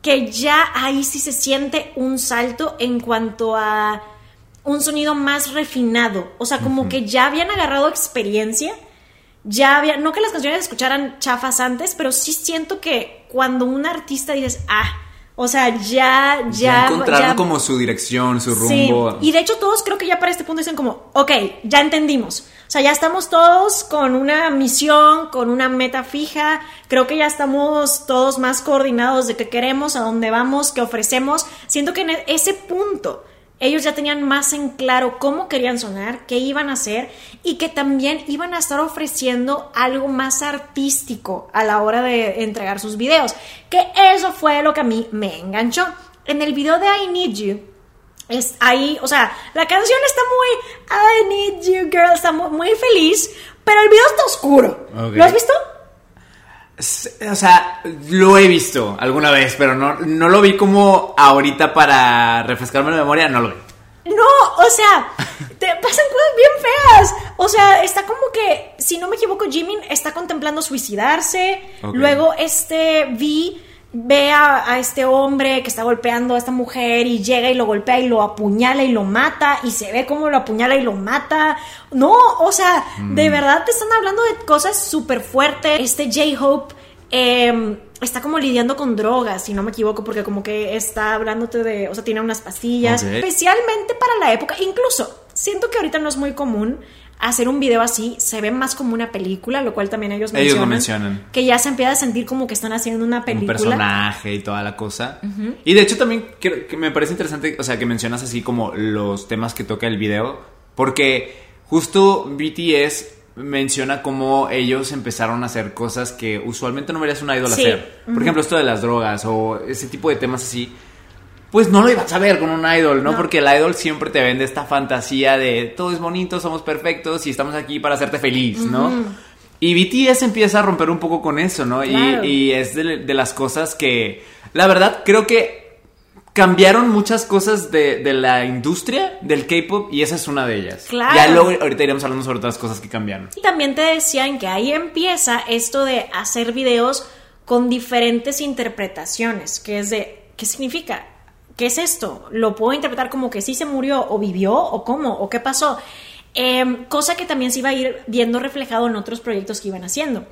A: que ya ahí sí se siente un salto en cuanto a un sonido más refinado. O sea, como que ya habían agarrado experiencia. Ya había, no que las canciones escucharan chafas antes, pero sí siento que cuando un artista dices, ah, o sea, ya, ya.
B: Ya encontraron como su dirección, su rumbo.
A: Sí. Y de hecho, todos creo que ya para este punto dicen como, ok, ya entendimos. O sea, ya estamos todos con una misión, con una meta fija. Creo que ya estamos todos más coordinados de qué queremos, a dónde vamos, qué ofrecemos. Siento que en ese punto ellos ya tenían más en claro cómo querían sonar, qué iban a hacer y que también iban a estar ofreciendo algo más artístico a la hora de entregar sus videos. Que eso fue lo que a mí me enganchó. En el video de I Need You, es ahí, o sea, la canción está muy I Need You Girl, está muy, feliz, pero el video está oscuro. ¿Lo has visto?
B: O sea, lo he visto alguna vez, pero no, no lo vi como ahorita para refrescarme la memoria, no lo vi.
A: No, o sea, te pasan cosas bien feas. O sea, está como que, si no me equivoco, Jimin está contemplando suicidarse. Luego, este Vi ve a, este hombre que está golpeando a esta mujer y llega y lo golpea y lo apuñala y lo mata y se ve cómo lo apuñala y lo mata. No, o sea, de mm. verdad te están hablando de cosas súper fuertes. Este J-Hope em, está como lidiando con drogas, si no me equivoco, porque como que está hablándote de, o sea, tiene unas pastillas, especialmente para la época. Incluso, siento que ahorita no es muy común hacer un video así se ve más como una película, lo cual también ellos mencionan. Ellos mencionan. Que ya se empieza a sentir como que están haciendo una película.
B: Un personaje y toda la cosa. Y de hecho también que, me parece interesante, o sea, que mencionas así como los temas que toca el video, porque justo BTS menciona cómo ellos empezaron a hacer cosas que usualmente no verías un idol hacer. Por ejemplo, esto de las drogas o ese tipo de temas así pues no lo ibas a ver con un idol, ¿no? Porque el idol siempre te vende esta fantasía de todo es bonito, somos perfectos y estamos aquí para hacerte feliz, ¿no? Y BTS empieza a romper un poco con eso, ¿no? Y, es de, las cosas que, la verdad, creo que cambiaron muchas cosas de, la industria del K-pop y esa es una de ellas. Claro. Ya luego ahorita iremos hablando sobre otras cosas que cambiaron.
A: Y también te decían que ahí empieza esto de hacer videos con diferentes interpretaciones, que es de, ¿qué significa? ¿Qué es esto? ¿Lo puedo interpretar como que sí se murió o vivió o cómo o qué pasó? Em, cosa que también se iba a ir viendo reflejado en otros proyectos que iban haciendo.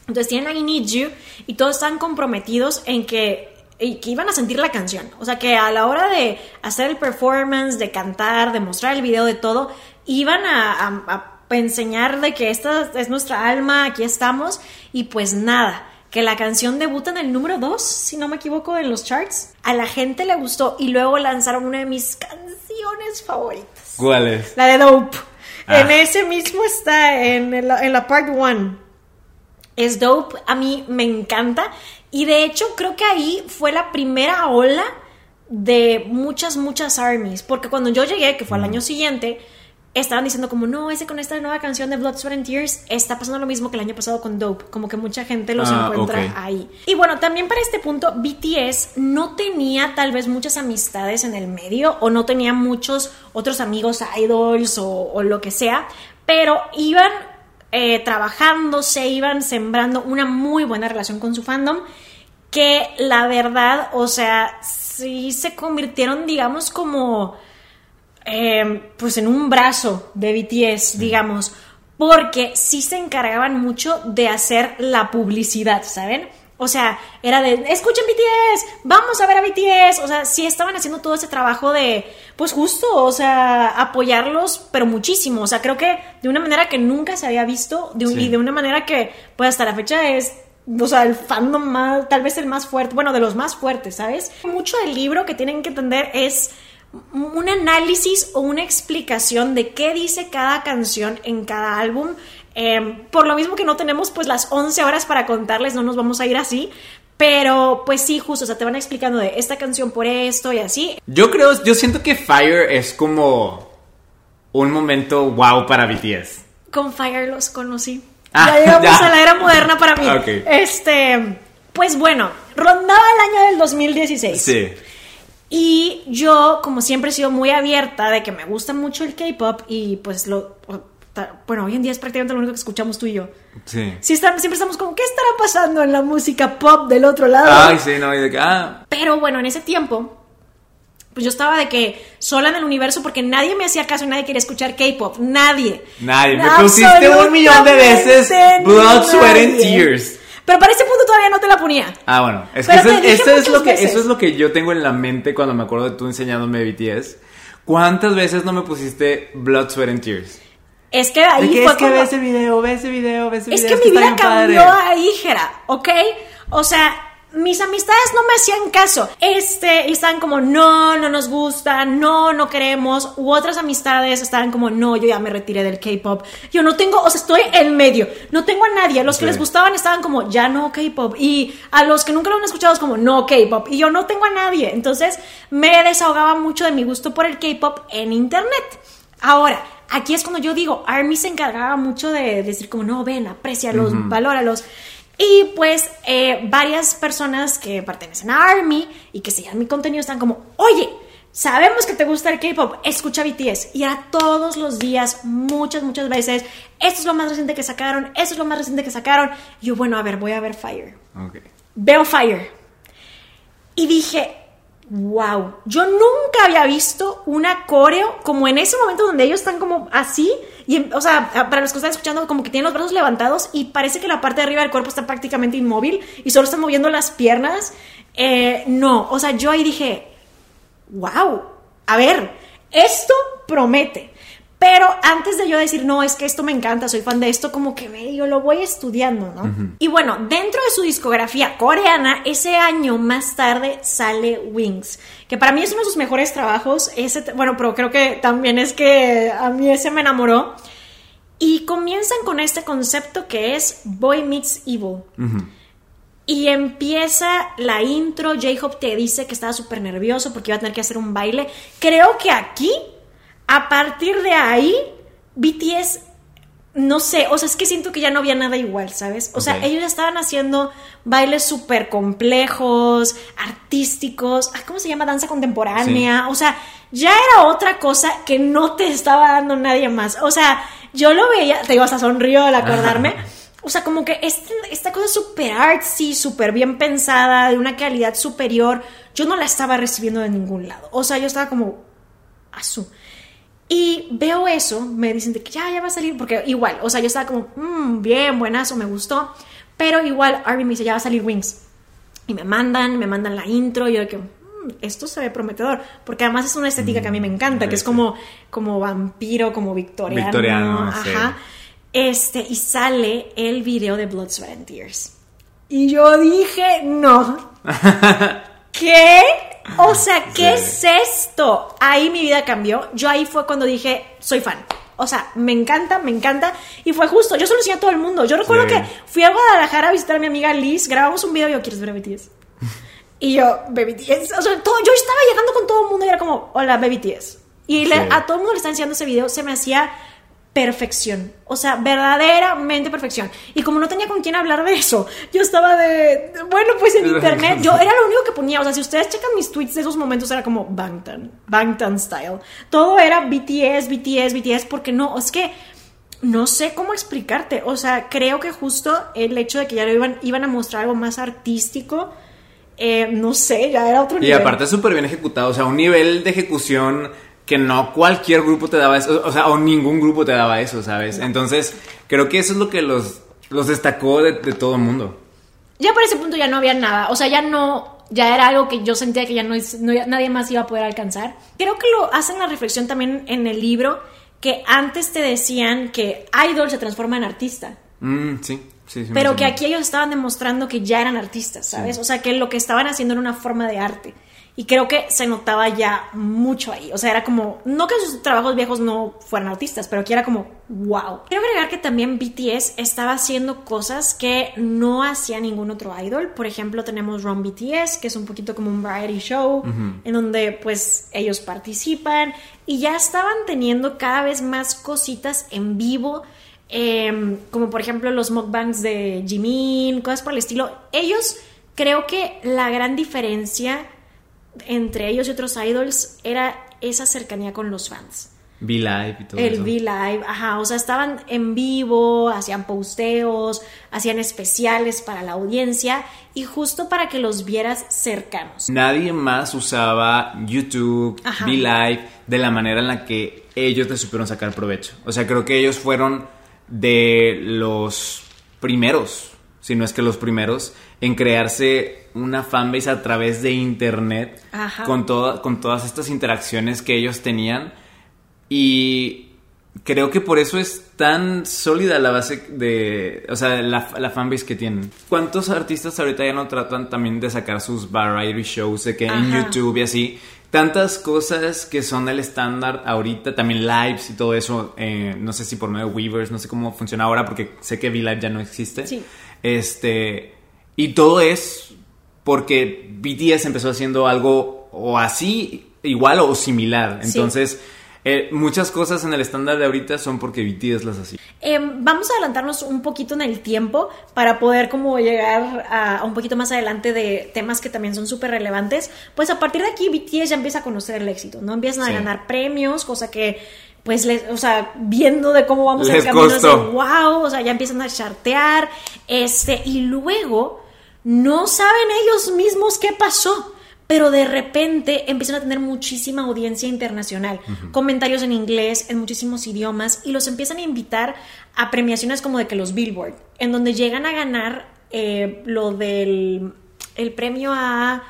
A: Entonces tienen I Need You y todos están comprometidos en que, iban a sentir la canción. O sea que a la hora de hacer el performance, de cantar, de mostrar el video, de todo, iban a, a enseñar de que esta es nuestra alma, aquí estamos y pues nada que la canción debuta en el número 2, si no me equivoco, en los charts. A la gente le gustó y luego lanzaron una de mis canciones favoritas.
B: ¿Cuál es?
A: La de Dope. Ah. En ese mismo está, en, en la part 1. Es Dope, a mí me encanta. Y de hecho creo que ahí fue la primera ola de muchas, muchas armies. Porque cuando yo llegué, que fue al año siguiente, estaban diciendo como, no, ese con esta nueva canción de Blood, Sweat and Tears está pasando lo mismo que el año pasado con Dope, como que mucha gente los ah, encuentra ahí. Y bueno, también para este punto, BTS no tenía tal vez muchas amistades en el medio o no tenía muchos otros amigos idols o, lo que sea, pero iban eh, trabajando, se iban sembrando una muy buena relación con su fandom que la verdad, o sea, sí se convirtieron, digamos, como Em, pues en un brazo de BTS, digamos, porque sí se encargaban mucho de hacer la publicidad, ¿saben? O sea, era de, escuchen BTS, vamos a ver a BTS. O sea, sí estaban haciendo todo ese trabajo de, pues justo, o sea, apoyarlos, pero muchísimo. O sea, creo que de una manera que nunca se había visto de y de una manera que, pues hasta la fecha es, o sea, el fandom más, tal vez el más fuerte, bueno, de los más fuertes, ¿sabes? Mucho del libro que tienen que entender es un análisis o una explicación de qué dice cada canción en cada álbum. Em, por lo mismo que no tenemos pues las 11 horas para contarles, no nos vamos a ir así. Pero pues sí, justo, o sea, te van explicando de esta canción por esto y así.
B: Yo creo, yo siento que Fire es como un momento wow para BTS.
A: Con Fire los conocí.
B: Ah,
A: ya llegamos
B: ya.
A: a la era moderna para mí.
B: Ok.
A: Este, pues bueno, rondaba el año del 2016.
B: Sí.
A: Y yo, como siempre, he sido muy abierta de que me gusta mucho el K-pop y pues lo... Bueno, hoy en día es prácticamente lo único que escuchamos tú y yo.
B: Sí.
A: Siempre estamos como, ¿qué estará pasando en la música pop del otro lado?
B: Ay, sí, no, y de que, ah,
A: Pero bueno, en ese tiempo, pues yo estaba de que sola en el universo porque nadie me hacía caso y nadie quería escuchar K-pop. Nadie.
B: nadie. Me pusiste un millón de veces Blood, Sweat and. Tears.
A: Pero para ese punto todavía no te la ponía.
B: Ah, bueno, es que eso, eso es lo que,
A: veces.
B: eso es lo que yo tengo en la mente cuando me acuerdo de tú enseñándome BTS. ¿Cuántas veces no me pusiste Blood, Sweat and Tears?
A: Es que ahí
B: que
A: fue
B: es que ve ese video, ve ese video, ve ese
A: Es
B: video.
A: que mi vida cambió ahí, Jera, ¿ok? O sea, mis amistades no me hacían caso. Este, estaban como, no, no nos gusta, no, no queremos. U otras amistades estaban como, no, yo ya me retiré del K-pop. Yo no tengo, o sea, estoy en medio. No tengo a nadie. Los que
B: Sí.
A: les gustaban estaban como, ya no K-pop. Y a los que nunca lo han escuchado es como, no K-pop. Y yo no tengo a nadie. Entonces, me desahogaba mucho de mi gusto por el K-pop en internet. Ahora, aquí es cuando yo digo, Army se encargaba mucho de decir como, no, ven, aprécialos, valóralos. Y pues eh, varias personas que pertenecen a Army y que siguen mi contenido están como, oye, sabemos que te gusta el K-Pop, escucha BTS. Y era todos los días, muchas, muchas veces, esto es lo más reciente que sacaron, esto es lo más reciente que sacaron. Y yo, bueno, a ver, voy a ver Fire.
B: Ok.
A: Veo Fire. Y dije, wow, yo nunca había visto una coreo como en ese momento donde ellos están como así. Y, en- o sea, para los que están escuchando, como que tienen los brazos levantados y parece que la parte de arriba del cuerpo está prácticamente inmóvil y solo están moviendo las piernas. Eh, no, o sea, yo ahí dije, wow, a ver, esto promete. Pero antes de yo decir, no, es que esto me encanta, soy fan de esto, como que medio lo voy estudiando, ¿no? Y bueno, dentro de su discografía coreana, ese año más tarde sale Wings, que para mí es uno de sus mejores trabajos. Ese, bueno, pero creo que también es que a mí ese me enamoró. Y comienzan con este concepto que es Boy Meets Evil. Y empieza la intro, J-Hope te dice que estaba súper nervioso porque iba a tener que hacer un baile. Creo que aquí, a partir de ahí, BTS, no sé, o sea, es que siento que ya no había nada igual, ¿sabes? O sea, ellos ya estaban haciendo bailes súper complejos, artísticos, ah, ¿cómo se llama? Danza contemporánea, o sea, ya era otra cosa que no te estaba dando nadie más. O sea, yo lo veía, te digo, hasta sonrío al acordarme. O sea, como que este- esta cosa súper artsy, súper bien pensada, de una calidad superior, yo no la estaba recibiendo de ningún lado. O sea, yo estaba como, azul. Y veo eso, me dicen de que ya, ya va a salir, porque igual, o sea, yo estaba como, "Mm, bien, buenazo, me gustó. Pero igual, Arby me dice, ya va a salir Wings. Y me mandan, me mandan la intro, y yo de que, "Mm, esto se ve prometedor, porque además es una estética que a mí me encanta, que es como, como vampiro, como victoriano.
B: Victoriano, sí.
A: ajá. Este, y sale el video de Blood, Sweat and Tears. Y yo dije, no. ¿Qué? O sea, ¿qué
B: Sí.
A: es esto? Ahí mi vida cambió. Yo ahí fue cuando dije, soy fan. O sea, me encanta, me encanta. Y fue justo, yo se lo enseñé a todo el mundo. Yo recuerdo
B: Sí.
A: que fui a Guadalajara a visitar a mi amiga Liz, grabamos un video y yo, ¿quieres ver a BTS? Y yo, Baby BTS. O sea, todo, yo estaba llegando con todo el mundo y era como, hola, Baby BTS. Y le- a todo el mundo le estaba enseñando ese video, se me hacía perfección. O sea, verdaderamente perfección. Y como no tenía con quién hablar de eso, yo estaba de, bueno, pues en internet, yo era lo único que ponía. O sea, si ustedes checan mis tweets de esos momentos, era como Bangtan, Bangtan style. Todo era BTS, BTS, BTS, porque no, es que no sé cómo explicarte. O sea, creo que justo el hecho de que ya lo iban, iban a mostrar algo más artístico, eh, no sé, ya era otro
B: Y
A: nivel.
B: aparte súper bien ejecutado, o sea, un nivel de ejecución que no cualquier grupo te daba eso, o sea, o ningún grupo te daba eso, ¿sabes? Entonces, creo que eso es lo que los, los destacó de, de todo el mundo.
A: Ya por ese punto ya no había nada. O sea, ya no. Ya era algo que yo sentía que ya no, no- nadie más iba a poder alcanzar. Creo que lo hacen la reflexión también en el libro. Que antes te decían que idol se transforma en artista.
B: Mm, sí, sí, sí.
A: Pero que aquí ellos estaban demostrando que ya eran artistas, ¿sabes? O sea, que lo que estaban haciendo era una forma de arte. Y creo que se notaba ya mucho ahí. O sea, era como, no que sus trabajos viejos no fueran autistas, pero aquí era como, wow. Quiero agregar que también BTS estaba haciendo cosas que no hacía ningún otro idol. Por ejemplo, tenemos Run BTS, que es un poquito como un variety show, en donde pues ellos participan y ya estaban teniendo cada vez más cositas en vivo. em, como por ejemplo los mukbangs de Jimin, cosas por el estilo. Ellos, creo que la gran diferencia entre ellos y otros idols era esa cercanía con los fans.
B: V-Live y todo
A: El
B: eso.
A: V-Live, ajá, o sea, estaban en vivo, hacían posteos, hacían especiales para la audiencia y justo para que los vieras cercanos.
B: Nadie más usaba YouTube. V-Live de la manera en la que ellos le supieron sacar provecho. O sea, creo que ellos fueron de los primeros, si no es que los primeros, en crearse una fanbase a través de internet
A: Ajá.
B: con, con todas estas interacciones que ellos tenían. Y creo que por eso es tan sólida la base de. O sea, la, la fanbase que tienen. ¿Cuántos artistas ahorita ya no tratan también de sacar sus variety shows de que en. YouTube y así? Tantas cosas que son el estándar ahorita, también lives y todo eso. eh, no sé si por medio de Weavers, no sé cómo funciona ahora porque sé que V-Live ya no existe.
A: Sí.
B: Este. Y todo es porque BTS empezó haciendo algo o así, igual o similar.
A: Sí.
B: Entonces, eh, muchas cosas en el estándar de ahorita son porque BTS las hacía.
A: Em, vamos a adelantarnos un poquito en el tiempo para poder como llegar a, a un poquito más adelante de temas que también son súper relevantes. Pues a partir de aquí BTS ya empieza a conocer el éxito, ¿no? Empiezan a
B: Sí.
A: ganar premios, cosa que pues les, o sea, viendo de cómo vamos en
B: Les
A: el camino,
B: costó.
A: wow, o sea, ya empiezan a chartear, este, y luego no saben ellos mismos qué pasó. Pero de repente empiezan a tener muchísima audiencia internacional, comentarios en inglés, en muchísimos idiomas, y los empiezan a invitar a premiaciones como de que los Billboard, en donde llegan a ganar eh, lo del el premio a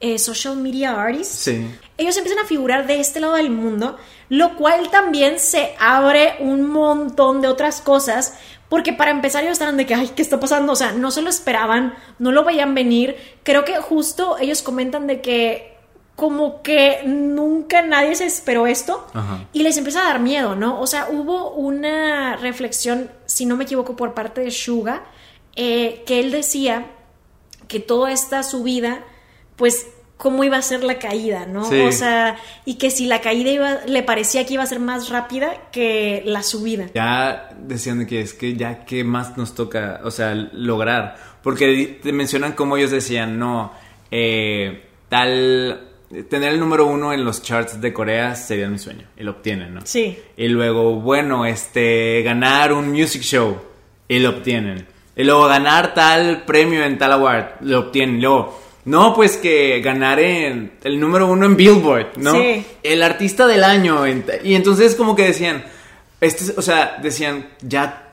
A: eh, Social Media Artist
B: Sí.
A: ellos empiezan a figurar de este lado del mundo, lo cual también se abre un montón de otras cosas, porque para empezar ellos estaban de que, ay, ¿qué está pasando? O sea, no se lo esperaban, no lo veían venir. Creo que justo ellos comentan de que como que nunca nadie se esperó esto
B: Ajá.
A: y les empieza a dar miedo, ¿no? O sea, hubo una reflexión, si no me equivoco, por parte de Suga, eh, que él decía que toda esta subida, pues, cómo iba a ser la caída, ¿no?
B: Sí.
A: O sea, y que si la caída iba, le parecía que iba a ser más rápida que la subida.
B: Ya decían de que es que ya qué más nos toca, o sea, lograr. Porque te mencionan como ellos decían, no, eh, tal, tener el número uno en los charts de Corea sería mi sueño. Y lo obtienen, ¿no?
A: Sí.
B: Y luego, bueno, este, ganar un music show. Y lo obtienen. Y luego ganar tal premio en tal award. Lo obtienen. Luego, no, pues que ganar en el número uno en Billboard, ¿no?
A: Sí.
B: El artista del año. y entonces como que decían, este, o sea, decían, ya,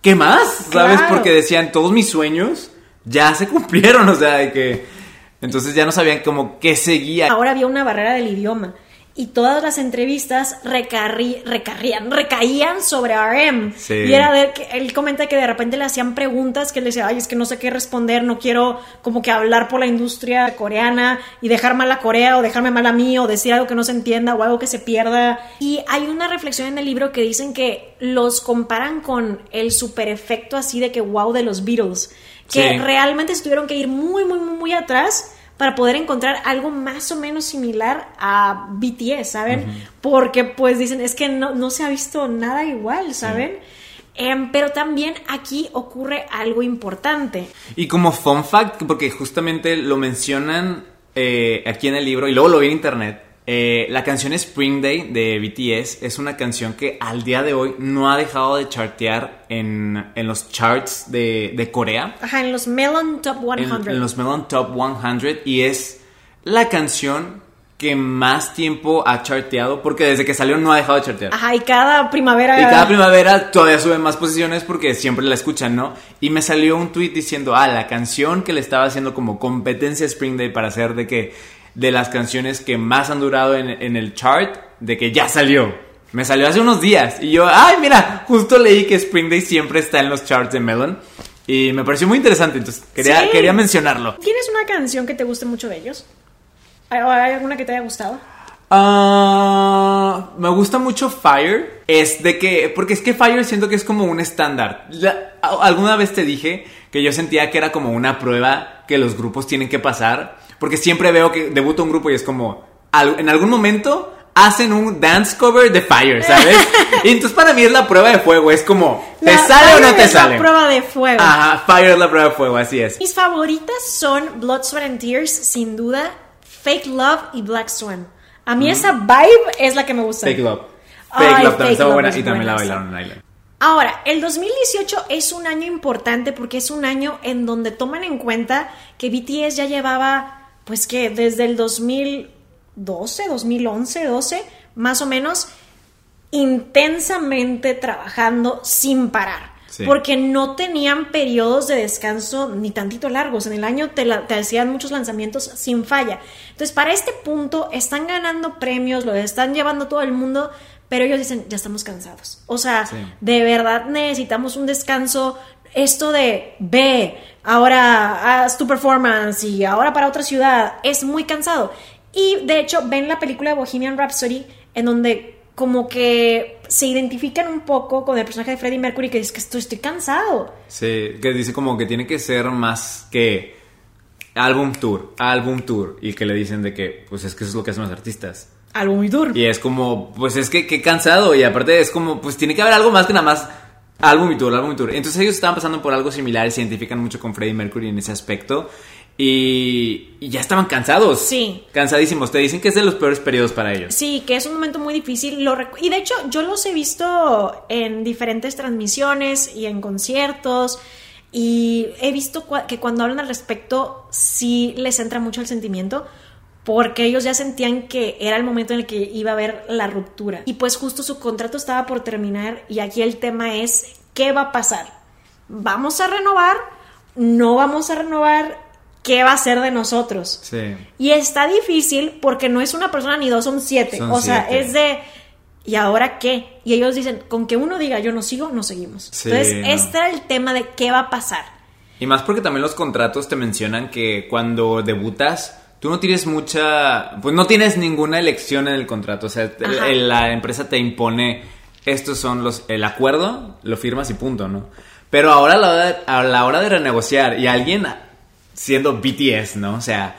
B: ¿qué más? ¿Sabes?
A: Claro.
B: Porque decían, todos mis sueños ya se cumplieron, o sea, de que... Entonces ya no sabían como qué seguía.
A: Ahora había una barrera del idioma y todas las entrevistas recarri- recarrían, recaían sobre RM.
B: Sí.
A: Y era de que él comenta que de repente le hacían preguntas que él decía, ay, es que no sé qué responder, no quiero como que hablar por la industria coreana y dejar mal a Corea o dejarme mal a mí o decir algo que no se entienda o algo que se pierda. Y hay una reflexión en el libro que dicen que los comparan con el super efecto así de que wow de los Beatles. Que
B: Sí.
A: realmente se tuvieron que ir muy, muy, muy, muy atrás para poder encontrar algo más o menos similar a BTS, ¿saben? Porque pues dicen, es que no, no se ha visto nada igual, ¿saben? Em, pero también aquí ocurre algo importante.
B: Y como fun fact, porque justamente lo mencionan eh, aquí en el libro y luego lo vi en internet, eh, la canción Spring Day de BTS es una canción que al día de hoy no ha dejado de chartear en, en los charts de, de Corea,
A: Ajá, en los Melon Top
B: en,
A: 100.
B: en los Melon Top 100, y es la canción que más tiempo ha charteado, porque desde que salió no ha dejado de chartear.
A: Ajá, y cada primavera...
B: Y cada primavera todavía sube más posiciones porque siempre la escuchan, ¿no? Y me salió un tweet diciendo, ah, la canción que le estaba haciendo como competencia a Spring Day para hacer de que, de las canciones que más han durado en, en el chart, de que ya salió. Me salió hace unos días. Y yo, ay, mira, justo leí que Spring Day siempre está en los charts de Melon. Y me pareció muy interesante, entonces quería,
A: Sí.
B: quería mencionarlo.
A: ¿Tienes una canción que te guste mucho de ellos? ¿Hay, alguna que te haya gustado?
B: Ah, me gusta mucho Fire. Es de que. Porque es que Fire siento que es como un estándar. Alguna vez te dije que yo sentía que era como una prueba que los grupos tienen que pasar. Porque siempre veo que debuta un grupo y es como. en algún momento hacen un dance cover de Fire, ¿sabes? y entonces para mí es la prueba de fuego. Es como. ¿Te
A: La-
B: sale o no
A: Fire
B: te
A: es la
B: sale?
A: prueba de fuego.
B: Ajá, Fire es la prueba de fuego, así es.
A: Mis favoritas son Blood, Sweat and Tears, sin duda, Fake Love y Black Swan. A mí esa vibe es la que me gusta.
B: Fake Love.
A: Ay,
B: Fake Love también estaba buena
A: es
B: y también la bailaron en Island.
A: Ahora, el 2018 es un año importante porque es un año en donde toman en cuenta que BTS ya llevaba, pues que desde el 2012, 2011, 12, más o menos, intensamente trabajando sin parar.
B: Sí.
A: Porque no tenían periodos de descanso ni tantito largos. En el año te, la- te hacían muchos lanzamientos sin falla. Entonces, para este punto, están ganando premios, lo están llevando todo el mundo, pero ellos dicen, ya estamos cansados. O sea,
B: Sí.
A: de verdad necesitamos un descanso. Esto de ve, ahora haz tu performance y ahora para otra ciudad, es muy cansado. Y de hecho, ven la película de Bohemian Rhapsody, en donde como que se identifican un poco con el personaje de Freddie Mercury, que dice que estoy, estoy cansado.
B: Sí, que dice como que tiene que ser más que álbum tour, álbum tour. Y que le dicen de que, pues es que eso es lo que hacen los artistas.
A: Muy duro.
B: Y es como, pues es que qué cansado. Y aparte es como, pues tiene que haber algo más que nada más álbum y tour, álbum y tour. Entonces ellos estaban pasando por algo similar se identifican mucho con Freddie Mercury en ese aspecto. Y, y ya estaban cansados.
A: Sí.
B: Cansadísimos. Te dicen que es de los peores periodos para ellos.
A: Sí, que es un momento muy difícil. Lo y de hecho, yo los he visto en diferentes transmisiones y en conciertos. Y he visto que cuando hablan al respecto, sí les entra mucho el sentimiento. Porque ellos ya sentían que era el momento en el que iba a haber la ruptura. Y pues justo su contrato estaba por terminar. Y aquí el tema es: ¿qué va a pasar? ¿Vamos a renovar? ¿No vamos a renovar? ¿Qué va a ser de nosotros?
B: Sí.
A: Y está difícil porque no es una persona ni dos, son siete.
B: Son
A: o sea,
B: siete.
A: es de. ¿Y ahora qué? Y ellos dicen, con que uno diga yo no sigo, no seguimos.
B: Sí,
A: Entonces,
B: no.
A: este era el tema de qué va a pasar.
B: Y más porque también los contratos te mencionan que cuando debutas, tú no tienes mucha, pues no tienes ninguna elección en el contrato. O sea,
A: Ajá.
B: la empresa te impone, estos son los, el acuerdo, lo firmas y punto, ¿no? Pero ahora a la hora de, a la hora de renegociar y alguien siendo BTS, ¿no? O sea,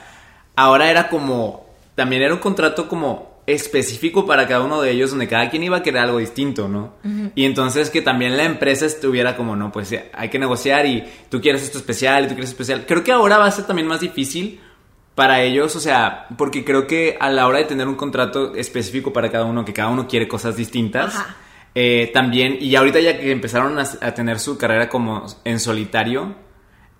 B: ahora era como, también era un contrato como específico para cada uno de ellos, donde cada quien iba a querer algo distinto, ¿no? Y entonces que también la empresa estuviera como, no, pues hay que negociar y tú quieres esto especial y tú quieres especial. Creo que ahora va a ser también más difícil para ellos, o sea, porque creo que a la hora de tener un contrato específico para cada uno, que cada uno quiere cosas distintas, eh, también, y ahorita ya que empezaron a, a tener su carrera como en solitario,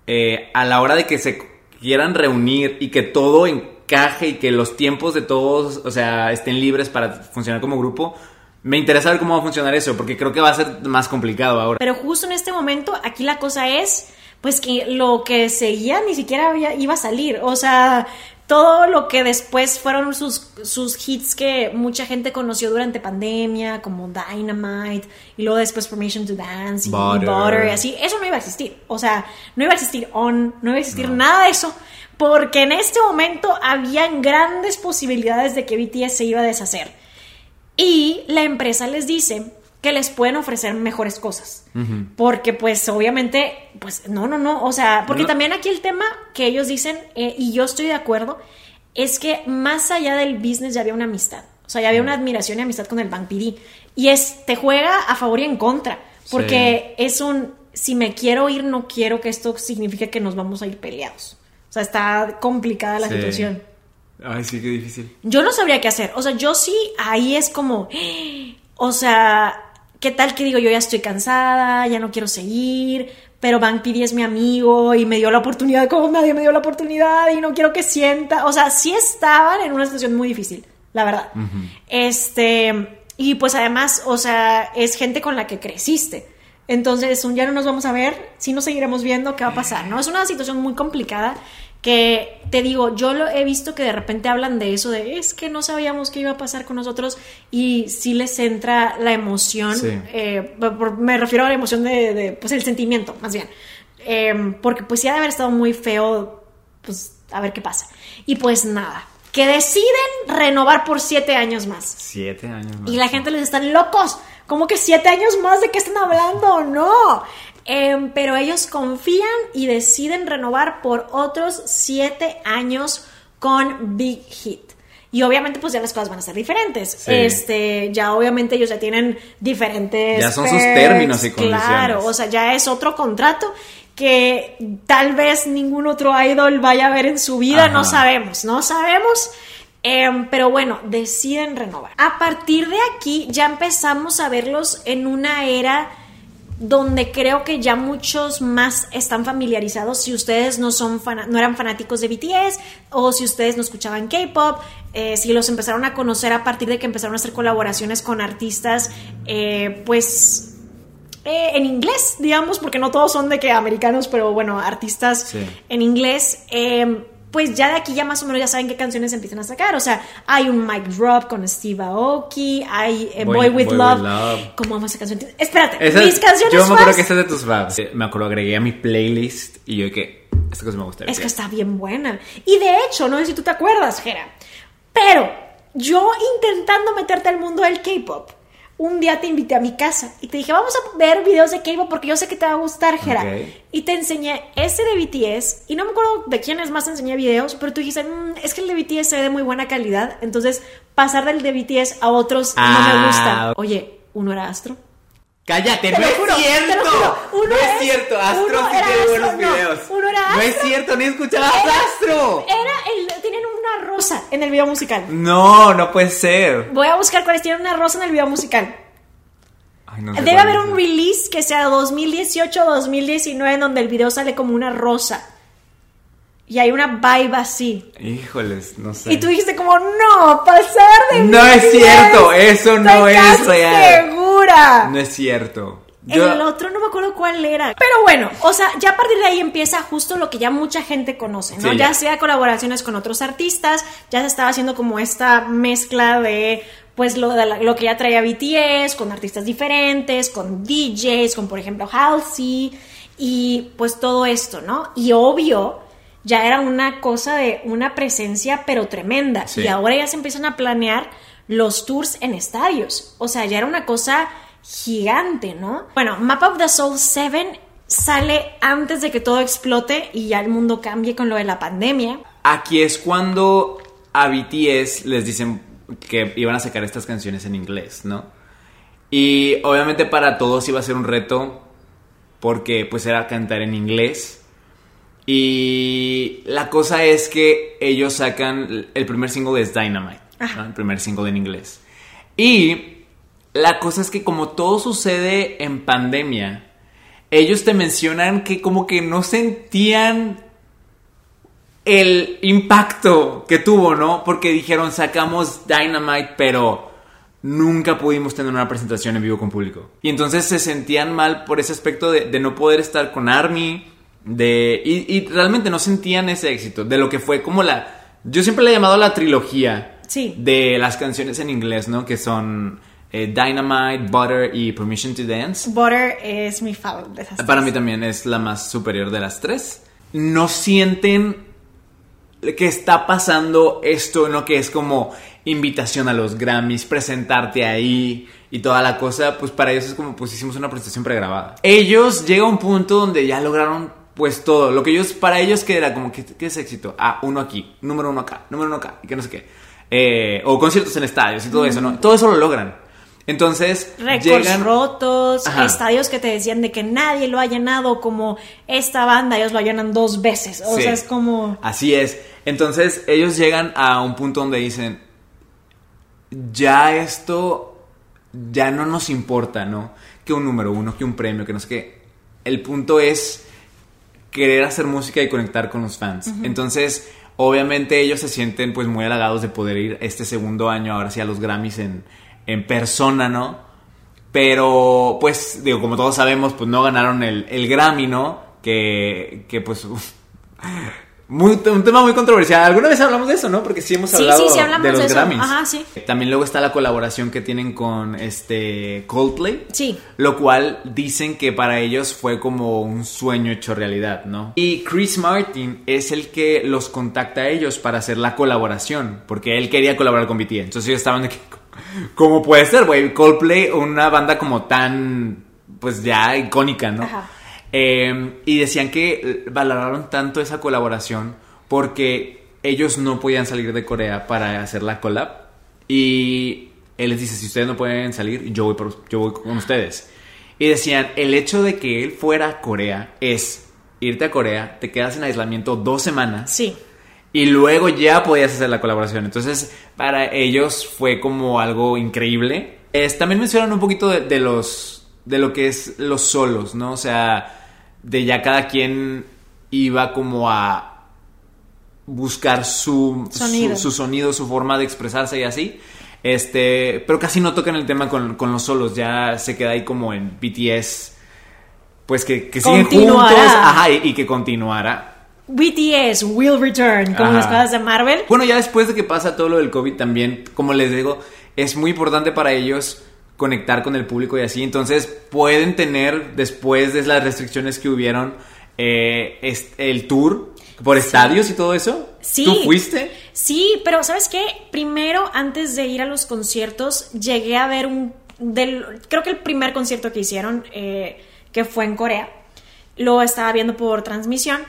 B: eh, a la hora de que se quieran reunir y que todo encaje y que los tiempos de todos, o sea, estén libres para funcionar como grupo, me interesa ver cómo va a funcionar eso, porque creo que va a ser más complicado ahora.
A: Pero justo en este momento, aquí la cosa es, pues que lo que seguía ni siquiera había- iba a salir. O sea, todo lo que después fueron sus, sus hits que mucha gente conoció durante pandemia, como Dynamite, y luego después Formation to Dance, y.
B: Butter,
A: y así, eso no iba a existir. O sea, no iba a existir On, no iba a existir nada de eso. Porque en este momento habían grandes posibilidades de que BTS se iba a deshacer. Y la empresa les dice que les pueden ofrecer mejores cosas. Porque pues obviamente, pues no, no, no. O sea, porque
B: No.
A: también aquí el tema que ellos dicen, eh, y yo estoy de acuerdo, es que más allá del business ya había una amistad. O sea, ya había una admiración y amistad con el Bank PD. Y es, te juega a favor y en contra. Porque es un, si me quiero ir, no quiero que esto signifique que nos vamos a ir peleados. O sea, está complicada la
B: Sí.
A: situación.
B: Ay, sí, qué difícil.
A: Yo no sabría qué hacer. O sea, yo sí, ahí es como, o sea, ¿qué tal que digo yo ya estoy cansada, ya no quiero seguir, pero Bank PD es mi amigo y me dio la oportunidad como nadie me dio la oportunidad y no quiero que sienta. O sea, sí estaban en una situación muy difícil, la verdad. Este, y pues además, o sea, es gente con la que creciste. Entonces, un ya no nos vamos a ver, sí nos seguiremos viendo, ¿qué va a pasar? ¿No? Es una situación muy complicada que te digo, yo lo he visto que de repente hablan de eso, de es que no sabíamos qué iba a pasar con nosotros y sí les entra la emoción,
B: Sí.
A: eh, me refiero a la emoción de, de, pues el sentimiento, más bien, Eh, porque pues sí ha de haber estado muy feo, pues a ver qué pasa. Y pues nada, que deciden renovar por siete años más.
B: Siete años más.
A: Y la gente les están locos. ¿Cómo que siete años más de qué están hablando? No. Em, pero ellos confían y deciden renovar por otros siete años con Big Hit. Y obviamente, pues ya las cosas van a ser diferentes.
B: Sí.
A: Este, ya obviamente ellos ya tienen diferentes.
B: Ya son sus términos y condiciones.
A: Claro, o sea, ya es otro contrato que tal vez ningún otro idol vaya a ver en su vida,
B: Ajá.
A: no sabemos, no sabemos. Em, pero bueno, deciden renovar. A partir de aquí ya empezamos a verlos en una era donde creo que ya muchos más están familiarizados. Si ustedes no son fana- no eran fanáticos de BTS o si ustedes no escuchaban K-pop, eh, si los empezaron a conocer a partir de que empezaron a hacer colaboraciones con artistas, eh, pues eh, en inglés, digamos, porque no todos son de que americanos, pero bueno, artistas
B: Sí.
A: en inglés. eh, pues ya de aquí ya más o menos ya saben qué canciones empiezan a sacar. O sea, hay un mic drop con Steve Aoki, hay eh,
B: Boy-
A: Boy, with
B: Boy
A: Love.
B: With Love.
A: ¿Cómo amo esa canción? Espérate,
B: Esa-
A: mis canciones
B: Yo me acuerdo que esta es de tus faves. Eh, Me acuerdo, agregué a mi playlist y yo que esta cosa me gusta.
A: Es que está bien buena. Y de hecho, no sé si tú te acuerdas, Jera, pero yo intentando meterte al mundo del K-pop, un día te invité a mi casa y te dije, vamos a ver videos de K-pop porque yo sé que te va a gustar, Jera. Y te enseñé ese de BTS y no me acuerdo de quiénes más enseñé videos, pero tú dijiste, "Mm, es que el de BTS ve de muy buena calidad, entonces pasar del de BTS a otros no me
B: Ah,
A: gusta. Oye, uno era Astro.
B: Cállate,
A: Te
B: no es
A: juro,
B: cierto.
A: Uno
B: no es
A: es-
B: cierto. Astro
A: uno
B: sí tiene buenos
A: no.
B: videos.
A: Uno era
B: No es cierto, ni escuchabas
A: Era-
B: Astro.
A: Era el, tienen una rosa en el video musical.
B: No, no puede ser.
A: Voy a buscar cuáles tienen una rosa en el video musical.
B: Ay, no sé
A: Debe haber un release que sea 2018 o 2019 en donde el video sale como una rosa. Y hay una vibe así.
B: Híjoles, no sé.
A: Y tú dijiste como, no, pasar de
B: No es cierto, eso no es real. No es cierto. Yo-
A: El otro no me acuerdo cuál era. Pero bueno, o sea, ya a partir de ahí empieza justo lo que ya mucha gente conoce, ¿no?
B: Sí,
A: ya
B: ya.
A: sea colaboraciones con otros artistas, ya se estaba haciendo como esta mezcla de pues lo, de la- lo que ya traía BTS, con artistas diferentes, con DJs, con por ejemplo Halsey, y pues todo esto, ¿no? Y obvio, ya era una cosa de una presencia pero tremenda.
B: Sí.
A: Y ahora ya se empiezan a planear los tours en estadios. O sea, ya era una cosa gigante, ¿no? Bueno, Map of the Soul 7 sale antes de que todo explote y ya el mundo cambie con lo de la pandemia.
B: Aquí es cuando a BTS les dicen que iban a sacar estas canciones en inglés, ¿no? Y obviamente para todos iba a ser un reto porque pues era cantar en inglés. Y la cosa es que ellos sacan, el primer single es Dynamite. El primer single en inglés. Y la cosa es que como todo sucede en pandemia, ellos te mencionan que como que no sentían el impacto que tuvo, ¿no? Porque dijeron, sacamos Dynamite, pero nunca pudimos tener una presentación en vivo con público. Y entonces se sentían mal por ese aspecto de, de no poder estar con Army, de, y, y realmente no sentían ese éxito, de lo que fue como la... Yo siempre le he llamado la trilogía
A: Sí.
B: de las canciones en inglés, ¿no? Que son eh, Dynamite, Butter y Permission to Dance.
A: Butter es mi favorita de esas
B: Para
A: tres.
B: mí también es la más superior de las tres. No sienten que está pasando esto, ¿no? Que es como invitación a los Grammys, presentarte ahí y toda la cosa. Pues para ellos es como, pues hicimos una presentación pregrabada. Ellos llega a un punto donde ya lograron, pues todo. Lo que ellos, para ellos, que era como, ¿qué, qué es éxito? Ah, uno aquí, número uno acá, número uno acá, y que no sé qué. Eh, o conciertos en estadios y todo eso, ¿no? Todo eso lo logran. Entonces,
A: Récords
B: llegan...
A: rotos,
B: Ajá.
A: estadios que te decían de que nadie lo ha llenado como esta banda, ellos lo llenan dos veces. O
B: Sí.
A: sea, es como...
B: Así es. Entonces ellos llegan a un punto donde dicen, ya esto ya no nos importa, ¿no? Que un número uno, que un premio, que no sé qué. El punto es querer hacer música y conectar con los fans. Entonces, obviamente ellos se sienten pues muy halagados de poder ir este segundo año ahora sí a los Grammys en, en persona, ¿no? Pero, pues, digo, como todos sabemos, pues no ganaron el, el Grammy, ¿no? Que, que pues muy, un tema muy controversial. Alguna vez hablamos de eso, ¿no? Porque sí hemos
A: Sí,
B: hablado
A: sí, sí, hablamos
B: de los
A: de.
B: Grammys.
A: Ajá, sí.
B: También luego está la colaboración que tienen con este Coldplay.
A: Sí.
B: Lo cual dicen que para ellos fue como un sueño hecho realidad, ¿no? Y Chris Martin es el que los contacta a ellos para hacer la colaboración, porque él quería colaborar con BTS. Entonces ellos estaban de que, ¿cómo puede ser, güey? Coldplay, una banda como tan, pues ya icónica, ¿no?
A: Ajá.
B: Eh, y decían que valoraron tanto esa colaboración porque ellos no podían salir de Corea para hacer la collab. Y él les dice, si ustedes no pueden salir, yo voy, por- yo voy con ustedes. Y decían, el hecho de que él fuera a Corea es irte a Corea, te quedas en aislamiento dos semanas
A: Sí.
B: y luego ya podías hacer la colaboración. Entonces, para ellos fue como algo increíble. Es, también mencionan un poquito de, de los de lo que es los solos, ¿no? O sea, de ya cada quien iba como a buscar su
A: Sonido.
B: su, su sonido, su forma de expresarse y así. Este, pero casi no tocan el tema con, con los solos, ya se queda ahí como en BTS, pues que, que siguen
A: Continuará.
B: juntos, ajá, y, y que continuara.
A: BTS will return, como
B: Ajá.
A: las cosas de Marvel.
B: Bueno, ya después de que pasa todo lo del COVID también, como les digo, es muy importante para ellos conectar con el público y así. Entonces pueden tener, después de las restricciones que hubieron, eh, el tour por estadios y todo eso.
A: Sí.
B: ¿Tú fuiste?
A: Sí, pero ¿sabes qué? Primero, antes de ir a los conciertos, llegué a ver un... Del, creo que el primer concierto que hicieron, eh, que fue en Corea, lo estaba viendo por transmisión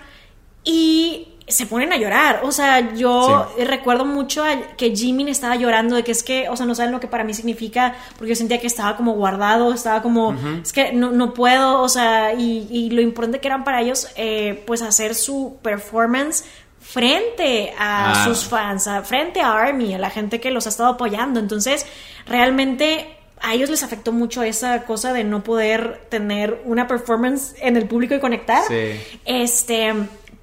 A: y se ponen a llorar. O sea, yo
B: Sí.
A: recuerdo mucho a- que Jimin estaba llorando de que es que, o sea, no saben lo que para mí significa, porque yo sentía que estaba como guardado, estaba como, es que no, no puedo, o sea, y, y lo importante que eran para ellos, eh, pues hacer su performance frente a
B: Ah.
A: sus fans, a- frente a Army, a la gente que los ha estado apoyando. Entonces, realmente a ellos les afectó mucho esa cosa de no poder tener una performance en el público y conectar.
B: Sí.
A: Este,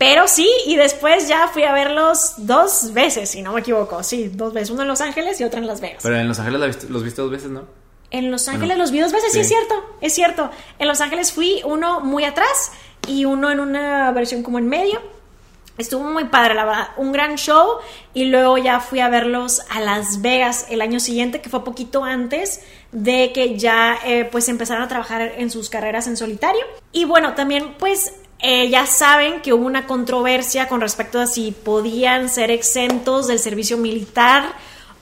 A: pero sí, y después ya fui a verlos dos veces, si no me equivoco. Sí, dos veces, uno en Los Ángeles y otro en Las Vegas.
B: Pero en Los Ángeles los viste dos veces, ¿no?
A: En Los Ángeles
B: Bueno,
A: los vi dos veces, sí.
B: sí.
A: es cierto, es cierto. En Los Ángeles fui uno muy atrás y uno en una versión como en medio. Estuvo muy padre, la verdad, un gran show y luego ya fui a verlos a Las Vegas el año siguiente, que fue poquito antes de que ya eh, pues empezaran a trabajar en sus carreras en solitario. Y bueno, también pues eh, ya saben que hubo una controversia con respecto a si podían ser exentos del servicio militar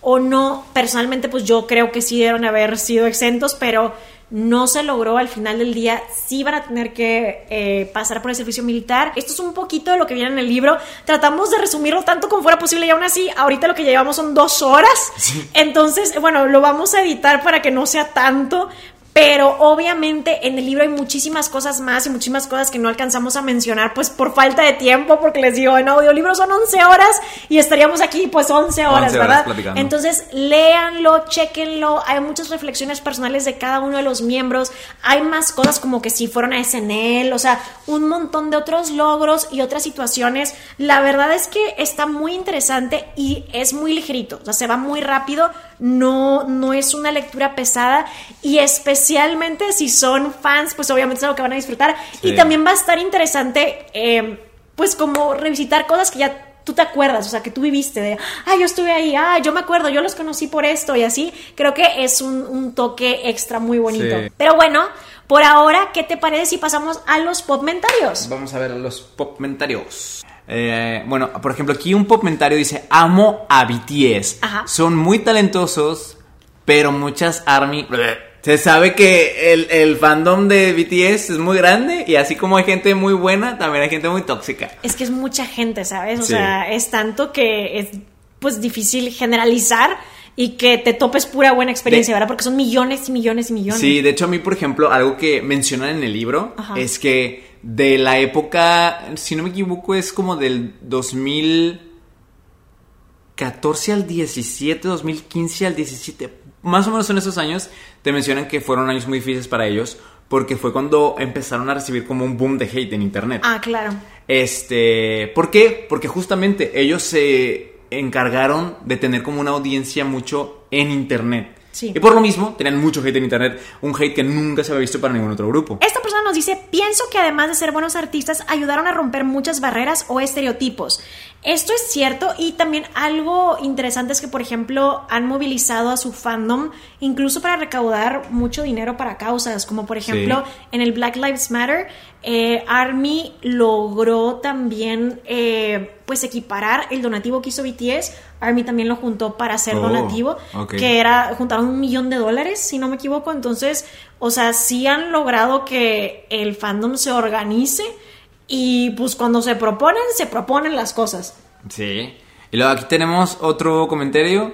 A: o no. Personalmente, pues yo creo que sí deben haber sido exentos, pero no se logró al final del día. Sí van a tener que eh, pasar por el servicio militar. Esto es un poquito de lo que viene en el libro. Tratamos de resumirlo tanto como fuera posible y aún así, ahorita lo que llevamos son dos horas. Entonces, bueno, lo vamos a editar para que no sea tanto. Pero obviamente en el libro hay muchísimas cosas más y muchísimas cosas que no alcanzamos a mencionar pues por falta de tiempo, porque les digo, en audiolibro son 11 horas y estaríamos aquí pues 11 horas,
B: 11 horas
A: ¿verdad? Entonces léanlo, chequenlo, hay muchas reflexiones personales de cada uno de los miembros, hay más cosas como que si fueron a SNL, o sea, un montón de otros logros y otras situaciones. La verdad es que está muy interesante y es muy ligerito, o sea, se va muy rápido, no, no es una lectura pesada y especialmente si son fans, pues obviamente es algo que van a disfrutar y también va a estar interesante, eh, pues como revisitar cosas que ya tú te acuerdas, o sea, que tú viviste de, ah, yo estuve ahí, ah, yo me acuerdo, yo los conocí por esto y así, creo que es un, un toque extra muy bonito.
B: Sí.
A: Pero bueno, por ahora, ¿qué te parece si pasamos a los popmentarios?
B: Vamos a ver los pop comentarios. Eh, bueno, por ejemplo, aquí un comentario dice: Amo a BTS.
A: Ajá.
B: Son muy talentosos, pero muchas Army. Se sabe que el, el fandom de BTS es muy grande y así como hay gente muy buena, también hay gente muy tóxica.
A: Es que es mucha gente, ¿sabes? O
B: Sí.
A: sea, es tanto que es pues difícil generalizar y que te topes pura buena experiencia,
B: De-
A: ¿verdad? Porque son millones y millones y millones.
B: Sí, de hecho a mí, por ejemplo, algo que mencionan en el libro
A: Ajá.
B: es que de la época, si no me equivoco, es como del 2014 al 17, 2015 al 17, más o menos en esos años, te mencionan que fueron años muy difíciles para ellos porque fue cuando empezaron a recibir como un boom de hate en internet.
A: Ah, claro.
B: Este, ¿por qué? Porque justamente ellos se encargaron de tener como una audiencia mucho en internet.
A: Sí.
B: Y por lo mismo, tenían mucho hate en internet, un hate que nunca se había visto para ningún otro grupo.
A: Esta persona nos dice, pienso que además de ser buenos artistas, ayudaron a romper muchas barreras o estereotipos. Esto es cierto y también algo interesante es que, por ejemplo, han movilizado a su fandom incluso para recaudar mucho dinero para causas, como por ejemplo
B: Sí.
A: en el Black Lives Matter, eh, Army logró también eh, pues equiparar el donativo que hizo BTS. Army también lo juntó para hacer
B: Oh,
A: donativo, que era, juntaron un millón de dólares, si no me equivoco. Entonces, o sea, sí han logrado que el fandom se organice y pues cuando se proponen, se proponen las cosas.
B: Sí. Y luego aquí tenemos otro comentario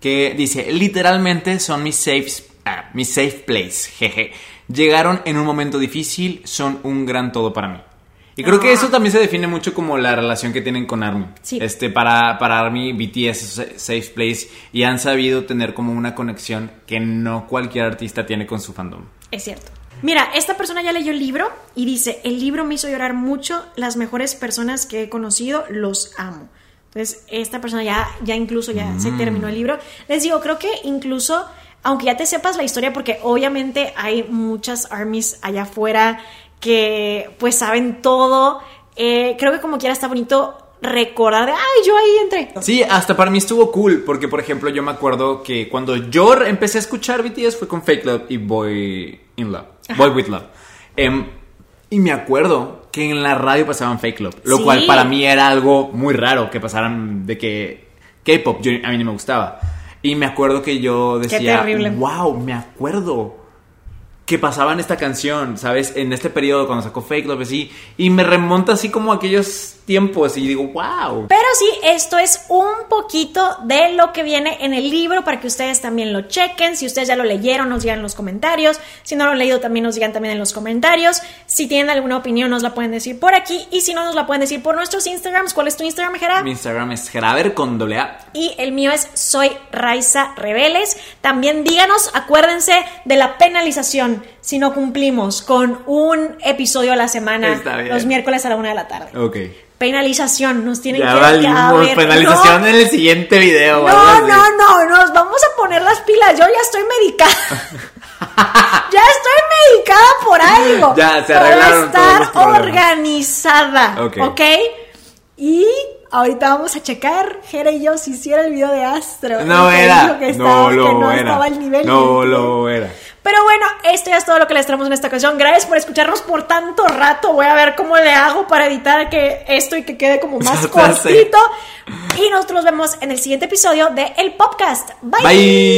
B: que dice, literalmente son mis safe, ah, mis safe place, jeje. Llegaron en un momento difícil, son un gran todo para mí. Y creo que
A: Ah.
B: eso también se define mucho como la relación que tienen con ARMY.
A: Sí.
B: Este, para, para ARMY, BTS es safe place y han sabido tener como una conexión que no cualquier artista tiene con su fandom.
A: Es cierto. Mira, esta persona ya leyó el libro y dice, el libro me hizo llorar mucho, las mejores personas que he conocido los amo. Entonces, esta persona ya, ya incluso ya se terminó el libro. Les digo, creo que incluso, aunque ya te sepas la historia, porque obviamente hay muchas armies allá afuera que pues saben todo, eh, creo que como quiera está bonito recordar de, ay, yo ahí entré.
B: Sí, hasta para mí estuvo cool, porque por ejemplo yo me acuerdo que cuando yo empecé a escuchar BTS fue con Fake Love y Boy in Love, Boy with Love. Em, y me acuerdo que en la radio pasaban Fake Love, lo
A: Sí.
B: cual para mí era algo muy raro que pasaran de que K-pop a mí no me gustaba. Y me acuerdo que yo
A: Qué
B: decía,
A: terrible.
B: wow, me acuerdo que pasaban esta canción, ¿sabes? En este periodo cuando sacó Fake Love, así. Y me remonta así como aquellos tiempos y digo, wow.
A: Pero sí, esto es un poquito de lo que viene en el libro para que ustedes también lo chequen. Si ustedes ya lo leyeron, nos digan en los comentarios. Si no lo han leído, también nos digan también en los comentarios. Si tienen alguna opinión, nos la pueden decir por aquí. Y si no, nos la pueden decir por nuestros Instagrams. ¿Cuál es tu Instagram, Jera?
B: Mi Instagram es Geraber con doble A.
A: Y el mío es Soy Raiza Rebeles. También díganos, acuérdense de la penalización si no cumplimos con un episodio a la semana, los miércoles a la una de la tarde.
B: Ok.
A: Penalización, nos tienen
B: Ya
A: que
B: valimos
A: ver,
B: penalización
A: no,
B: en el siguiente video.
A: No, no, no, nos vamos a poner las pilas. Yo ya estoy medicada. ya estoy medicada por algo.
B: Ya, se arreglaron todos
A: estar
B: los problemas.
A: organizada.
B: Ok.
A: Y ahorita vamos a checar, Jera y yo, si hiciera el video de Astro.
B: No
A: que
B: era. no
A: estaba- que
B: lo
A: no
B: era.
A: estaba al nivel.
B: no lo era.
A: Pero bueno, esto ya es todo lo que les traemos en esta ocasión. Gracias por escucharnos por tanto rato. Voy a ver cómo le hago para editar que esto y que quede como más cortito. Y nosotros nos vemos en el siguiente episodio de El Podcast. Bye.
B: Bye.